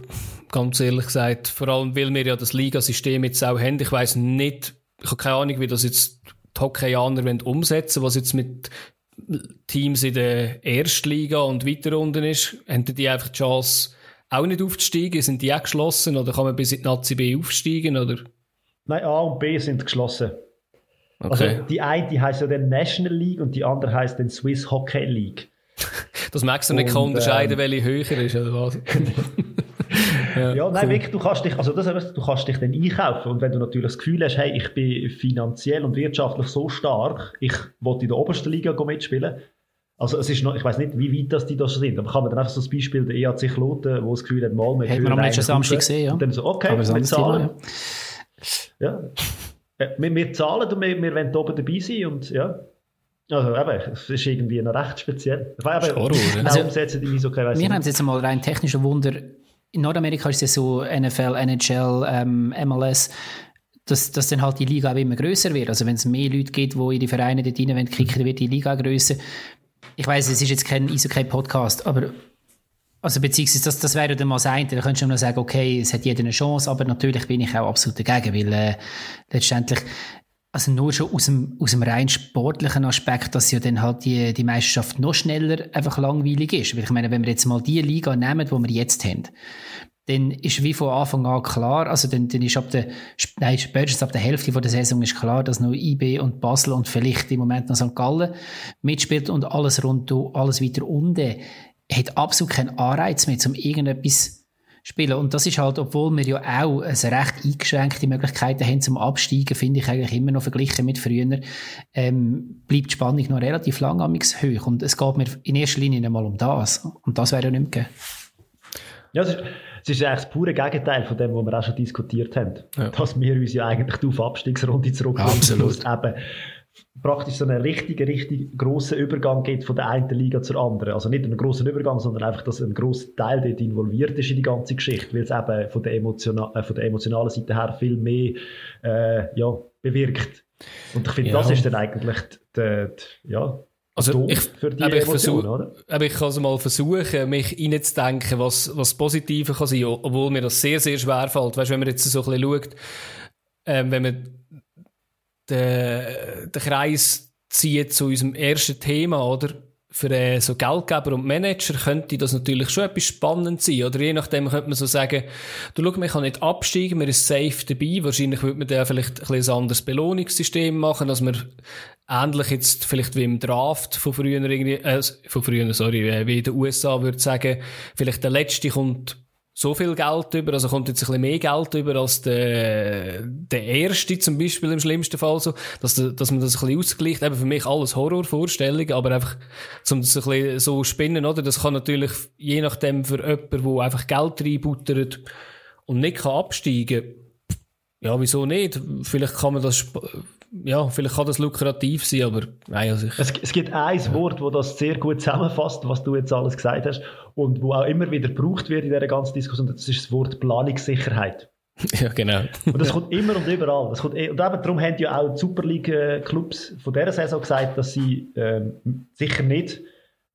ganz ehrlich gesagt. Vor allem, weil wir ja das Ligasystem jetzt auch haben. Ich weiß nicht, ich habe keine Ahnung, wie das jetzt die Hockeyaner umsetzen was jetzt mit Teams in der Erstliga und weiter unten ist. Haben die einfach die Chance, auch nicht aufzusteigen? Sind die auch geschlossen oder kann man bis in die Nazi B aufsteigen? Oder? Nein, A und B sind geschlossen. Okay. Also die eine die heißt ja dann National League und die andere heißt dann Swiss Hockey League. Das merkst du nicht und, unterscheiden, ähm, welche höher ist, oder was? ja, ja, nein, cool. wirklich, du kannst dich, also das, du kannst dich dann einkaufen und wenn du natürlich das Gefühl hast, hey, ich bin finanziell und wirtschaftlich so stark, ich wollte in der obersten Liga mitspielen, also es ist noch, ich weiß nicht, wie weit das die da sind, aber kann man dann einfach so das Beispiel der EAC Kloten, wo das Gefühl hat, mal, wir Hätten wir am letzten Samstag gesehen, ja. Und dann so, okay, aber wir zahlen. ja. ja. Wir, wir, zahlen und wir, wir wollen oben dabei sein und ja. Also eben, es ist irgendwie noch recht speziell. Aber eben, Horror, also, umsetzen die so, okay, Wir haben es jetzt mal rein technischer Wunder in Nordamerika ist es so NFL, NHL, ähm, MLS, dass, dass dann halt die Liga immer größer wird. Also wenn es mehr Leute gibt, die in die Vereine dort rein kicken, dann wird die Liga größer. Ich weiß, es ist jetzt kein Eishockey-Podcast, aber also beziehungsweise das, das wäre dann mal das eine. Da könntest du nur sagen, okay, es hat jeder eine Chance, aber natürlich bin ich auch absolut dagegen, weil äh, letztendlich also nur schon aus dem, aus dem rein sportlichen Aspekt, dass ja dann halt die, die Meisterschaft noch schneller einfach langweilig ist. Weil ich meine, wenn wir jetzt mal die Liga nehmen, die wir jetzt haben, dann ist wie von Anfang an klar, also dann, dann ist ab der, nein, spätestens ab der Hälfte der Saison ist klar, dass noch IB und Basel und vielleicht im Moment noch St. Gallen mitspielt und alles rund, alles weiter unten hat absolut keinen Anreiz mehr, um irgendetwas spielen. Und das ist halt, obwohl wir ja auch eine recht eingeschränkte Möglichkeiten haben zum Absteigen, finde ich eigentlich immer noch verglichen mit früher, ähm, bleibt die Spannung noch relativ lang hoch. Und es geht mir in erster Linie einmal um das. Und das wäre ja nicht mehr gegeben. Ja, es ist, es ist eigentlich das pure Gegenteil von dem, was wir auch schon diskutiert haben. Ja. Dass wir uns ja eigentlich auf Abstiegsrunde zurückziehen. Absolut. Eben praktisch so einen richtigen, richtig grossen Übergang geht von der einen Liga zur anderen. Also nicht einen grossen Übergang, sondern einfach, dass ein grosser Teil dort involviert ist in die ganze Geschichte, weil es eben von der, emotional, äh, von der emotionalen Seite her viel mehr äh, ja, bewirkt. Und ich finde, ja. das ist dann eigentlich die, die, ja, also ich, für die ich Emotion, oder? Aber ich kann also mal versuchen, mich reinzudenken, was, was Positiver kann sein, obwohl mir das sehr, sehr schwer fällt. Weißt, wenn man jetzt so ein bisschen schaut, ähm, wenn man den, den Kreis zieht zu unserem ersten Thema, oder? Für äh, so Geldgeber und Manager könnte das natürlich schon etwas spannend sein. Oder je nachdem könnte man so sagen, du schau, man kann nicht absteigen, man ist safe dabei. Wahrscheinlich würde man da vielleicht ein, ein anderes Belohnungssystem machen, dass man ähnlich jetzt vielleicht wie im Draft von früher irgendwie, äh, von früher, sorry, äh, wie in den USA würde sagen, vielleicht der Letzte kommt so viel Geld über, also kommt jetzt ein bisschen mehr Geld über als der, der erste zum Beispiel im schlimmsten Fall so, dass, dass man das ein bisschen ausgleicht. Eben für mich alles Horrorvorstellungen, aber einfach, um das ein bisschen so spinnen, oder? Das kann natürlich je nachdem für jemanden, der einfach Geld reinbuttert und nicht kann absteigen ja, wieso nicht? Vielleicht kann man das, ja, vielleicht kann das lukrativ sein, aber nein, also es, es gibt ein ja. Wort, wo das sehr gut zusammenfasst, was du jetzt alles gesagt hast und wo auch immer wieder gebraucht wird in dieser ganzen Diskussion, das ist das Wort Planungssicherheit. Ja, genau. Und das kommt immer und überall. Das kommt, und eben darum haben ja auch die Super League-Clubs von dieser Saison gesagt, dass sie ähm, sicher nicht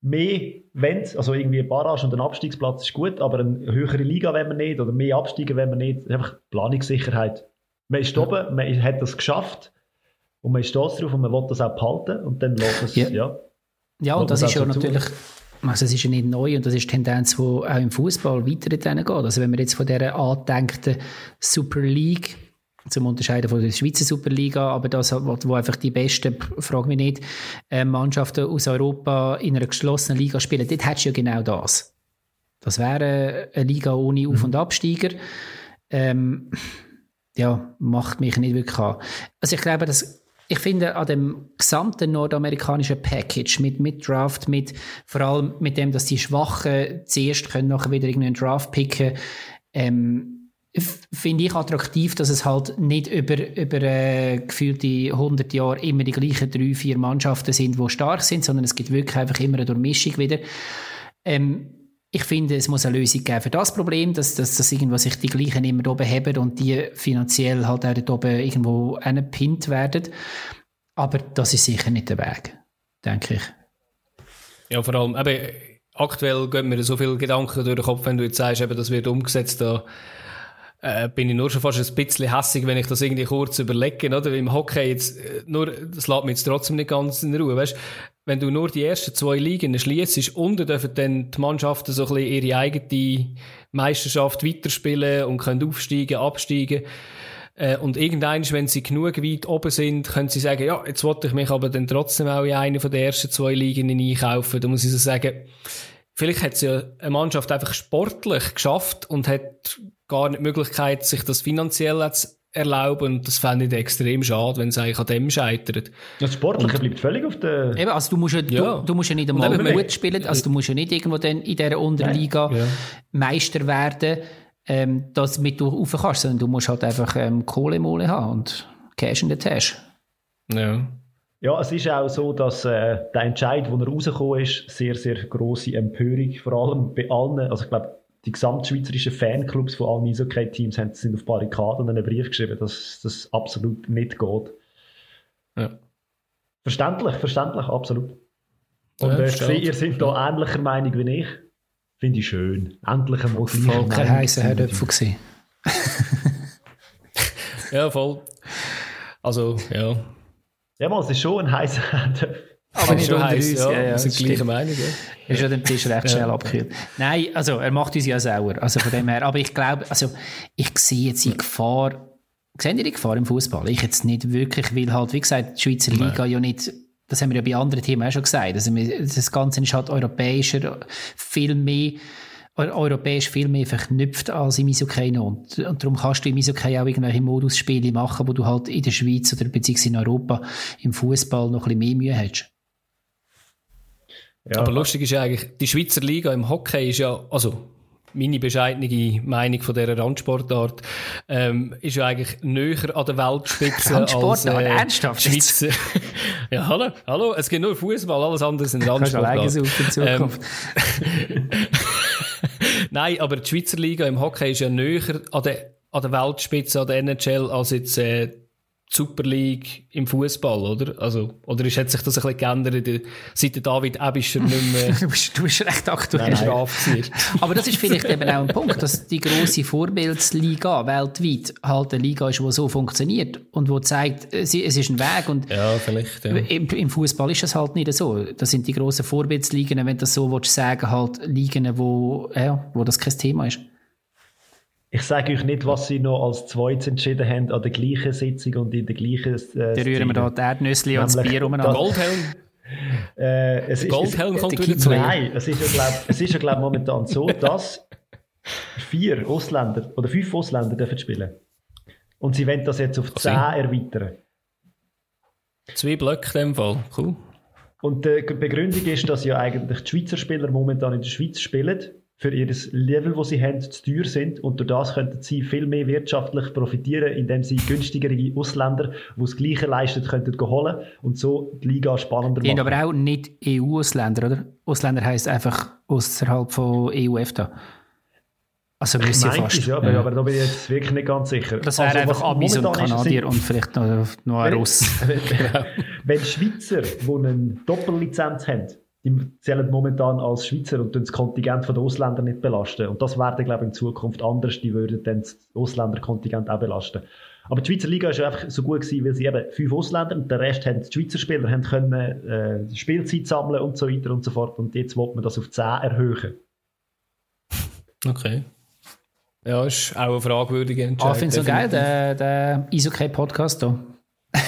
mehr wollen. Also irgendwie ein Barrage und ein Abstiegsplatz ist gut, aber eine höhere Liga wollen wir nicht oder mehr Absteigen wollen wir nicht. Einfach Planungssicherheit. Man ist oben, man hat das geschafft und man ist stolz drauf und man will das auch behalten und dann lässt es, ja. Ja, ja und das ist ja natürlich... Also es ist ja nicht neu und das ist die Tendenz, die auch im Fußball weiter geht. Also wenn wir jetzt von dieser angedenkten Super League zum Unterscheiden von der Schweizer Superliga, aber das, wo einfach die besten, frag mich nicht, äh, Mannschaften aus Europa in einer geschlossenen Liga spielen, dort hättest du ja genau das. Das wäre eine Liga ohne Auf- und Absteiger. Ähm, ja, macht mich nicht wirklich an. Also ich glaube, dass ich finde, an dem gesamten nordamerikanischen Package mit, mit Draft, mit, vor allem mit dem, dass die Schwachen zuerst können, nachher wieder irgendeinen Draft picken, ähm, finde ich attraktiv, dass es halt nicht über, über äh, gefühlte 100 Jahre immer die gleichen drei, vier Mannschaften sind, die stark sind, sondern es gibt wirklich einfach immer eine Durchmischung wieder. Ähm, ich finde, es muss eine Lösung geben für das Problem, dass, dass, dass irgendwo sich die gleichen immer oben haben und die finanziell halt auch dort oben irgendwo angepinnt werden. Aber das ist sicher nicht der Weg, denke ich. Ja, vor allem, eben, aktuell gehen mir so viele Gedanken durch den Kopf, wenn du jetzt sagst, eben, das wird umgesetzt, da äh, bin ich nur schon fast ein bisschen hässig, wenn ich das irgendwie kurz überlege, oder? Im Hockey jetzt, äh, nur, das lässt mich jetzt trotzdem nicht ganz in Ruhe, weißt? Wenn du nur die ersten zwei Ligen schließt, unten dürfen dann die Mannschaften so ein bisschen ihre eigene Meisterschaft weiterspielen und können aufsteigen, absteigen. Äh, und irgendwann, wenn sie genug weit oben sind, können sie sagen, ja, jetzt wollte ich mich aber dann trotzdem auch in eine von den ersten zwei Ligen einkaufen. Da muss ich so sagen, vielleicht hat es ja eine Mannschaft einfach sportlich geschafft und hat gar nicht die Möglichkeit, sich das finanziell zu erlauben. Und das fände ich extrem schade, wenn es eigentlich an dem scheitert. Das Sportliche und, bleibt völlig auf der... Eben, also du musst ja, ja. Du, du, musst ja nicht einmal gut spielen, also du musst ja nicht irgendwo dann in dieser Unterliga ja. Meister werden, ähm, damit du rauf kannst, sondern du musst halt einfach ähm, Kohlemole haben und Cash in der Tasche. Ja. Ja, es ist auch so, dass äh, der Entscheid, wo er rausgekommen ist, sehr, sehr grosse Empörung, vor allem bei allen, also ich glaube, die gesamtschweizerischen Fanclubs von allen Eishockey-Teams sind auf Barrikaden einen Brief geschrieben, dass das absolut nicht geht. Ja. Verständlich, verständlich, absolut. Und ja, äh, ich sehe, ihr seid da ähnlicher Meinung wie ich. Finde ich schön. Endlich einmal gleicher Voll kein heißer Herdöpfel gewesen. ja, voll. Also, ja. Ja, mal, es ist schon ein heißer Herdöpfel. Aber nicht unter uns. Ja, ja, ja, sind gleicher Meinung. Ja. Ist ja den Tisch recht schnell abgekühlt. Nein, also er macht uns ja sauer. Also von dem her. Aber ich glaube, also ich sehe jetzt die Gefahr. Seht ihr die Gefahr im Fußball? Ich jetzt nicht wirklich, weil halt, wie gesagt, die Schweizer Liga Nein. ja nicht das haben wir ja bei anderen Themen auch schon gesagt. Also, das Ganze ist halt europäischer, viel mehr, europäisch viel mehr verknüpft als im Eishockey und, und darum kannst du im Eishockey auch irgendwelche Modusspiele machen, wo du halt in der Schweiz oder beziehungsweise in Europa im Fußball noch ein bisschen mehr Mühe hast. Ja. Aber lustig ist ja eigentlich, die Schweizer Liga im Hockey ist ja, also meine bescheidene Meinung von dieser Randsportart, ähm, ist ja eigentlich näher an der Weltspitze als äh, ernsthaft Schweizer. ja, hallo, hallo, es geht nur Fußball, alles andere sind Randsportarten. In Zukunft. Ähm, Nein, aber die Schweizer Liga im Hockey ist ja näher an der, an der Weltspitze, an der NHL, als jetzt äh, Super League im Fußball, oder? Also, oder ist, hat sich das ein bisschen geändert, seit David Ebischer nicht mehr du, bist, du bist recht aktuell straft Aber das ist vielleicht eben auch ein Punkt, dass die grosse Vorbildsliga weltweit halt eine Liga ist, die so funktioniert und die zeigt, es ist ein Weg und ja, vielleicht, ja. im, im Fußball ist das halt nicht so. Das sind die grossen Vorbildsligen, wenn du das so willst, sagen, halt Ligen, wo, ja, wo das kein Thema ist. Ich sage euch nicht, was sie noch als zweites entschieden haben an der gleichen Sitzung und in der gleichen. Äh, da rühren wir da die Erdnüsse und das Bier umeinander. Goldhelm. Äh, es Goldhelm ist, kommt wieder zu Nein, es ist ja, glaube ja, glaub, momentan so, dass vier Ausländer oder fünf Ausländer dürfen spielen. Und sie wollen das jetzt auf zehn erweitern. Zwei Blöcke in dem Fall, cool. Und die Begründung ist, dass ja eigentlich die Schweizer Spieler momentan in der Schweiz spielen, für ihr Level, das sie haben, zu teuer sind. Und durch das könnten sie viel mehr wirtschaftlich profitieren, indem sie günstigere Ausländer, die das Gleiche leisten, könnten holen und so die Liga spannender machen. aber auch nicht EU-Ausländer, oder? Ausländer heisst einfach außerhalb von EU-EFTA. Also ich fast. Es, ja, ja, aber da bin ich jetzt wirklich nicht ganz sicher. Das wäre also, einfach Amis und Kanadier und vielleicht noch, noch ein Russ. genau. Wenn Schweizer, die eine Doppellizenz haben, die zählen momentan als Schweizer und das Kontingent der Ausländer nicht belasten. Und das werden, glaube ich, in Zukunft anders. Die würden dann das Ausländerkontingent auch belasten. Aber die Schweizer Liga war einfach so gut gewesen, weil sie eben fünf Ausländer und der Rest haben die Schweizer Spieler haben können, äh, Spielzeit sammeln und so weiter und so fort. Und jetzt wollen wir das auf 10 erhöhen. Okay. Ja, ist auch eine fragwürdige Entscheidung. Ah, ich finde es so geil, der, der Isokay-Podcast hier.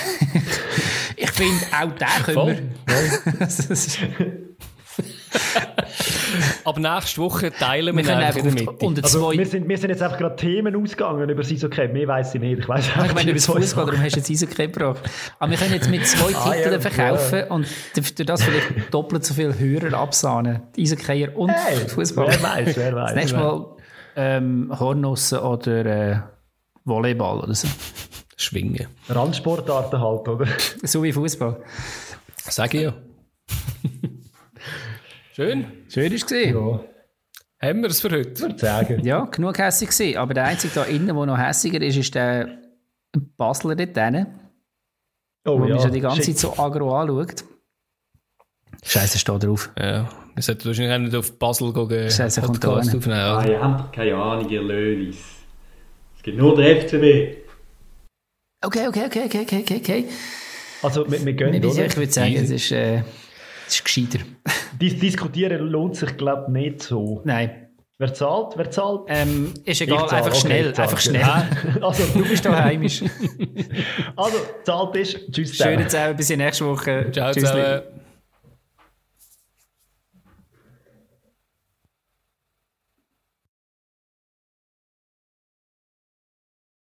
ich finde, auch den können wir. Aber nächste Woche teilen wir, wir einfach mit. Und also, wir, sind, wir sind jetzt einfach gerade Themen ausgegangen über das Isokay. Mehr weiss ich nicht. Ich, weiss ich meine, über das Fußball, darum hast du jetzt Isokay gebracht. Aber wir können jetzt mit zwei ah, Titeln ja, verkaufen ja. und durch das vielleicht doppelt so viele Hörer absahnen. Isokay und hey, Fußball. Wer weiß, wer weiß. Das nächste Mal ähm, Hornussen oder äh, Volleyball oder so. Schwingen. Randsportarten halt, oder? So wie Fußball. Sag ich ja. Schön. Schön ist es. Ja. Haben wir es für heute? Würde sagen. Ja, genug hässig gewesen. Aber der einzige da innen, der noch hässiger ist, ist der Basler dort drinnen. Oh, wo ja. mich die ganze Zeit so agro anschaut. Scheiße, steht drauf. Ja. Wir sollten wahrscheinlich nicht auf Basel gehen. Scheiße, kommt da aufnehmen. Ah, ihr habt keine Ahnung, ihr Lölis. Es gibt nur der FCB. Okay, okay, okay, okay, okay, okay. Also, wir, wir gehen, ich? Ich würde sagen, es ist, äh, es ist gescheiter. Dis diskutieren lohnt sich, glaube ich, nicht so. Nein. Wer zahlt? Wer zahlt? Ähm, ist egal, einfach okay, schnell. Zahlt, einfach schnell. also, du bist da heimisch. also, zahlt ist. Tschüss. Schöne Zeit, bis nächste Woche. Ciao Tschüss. zusammen.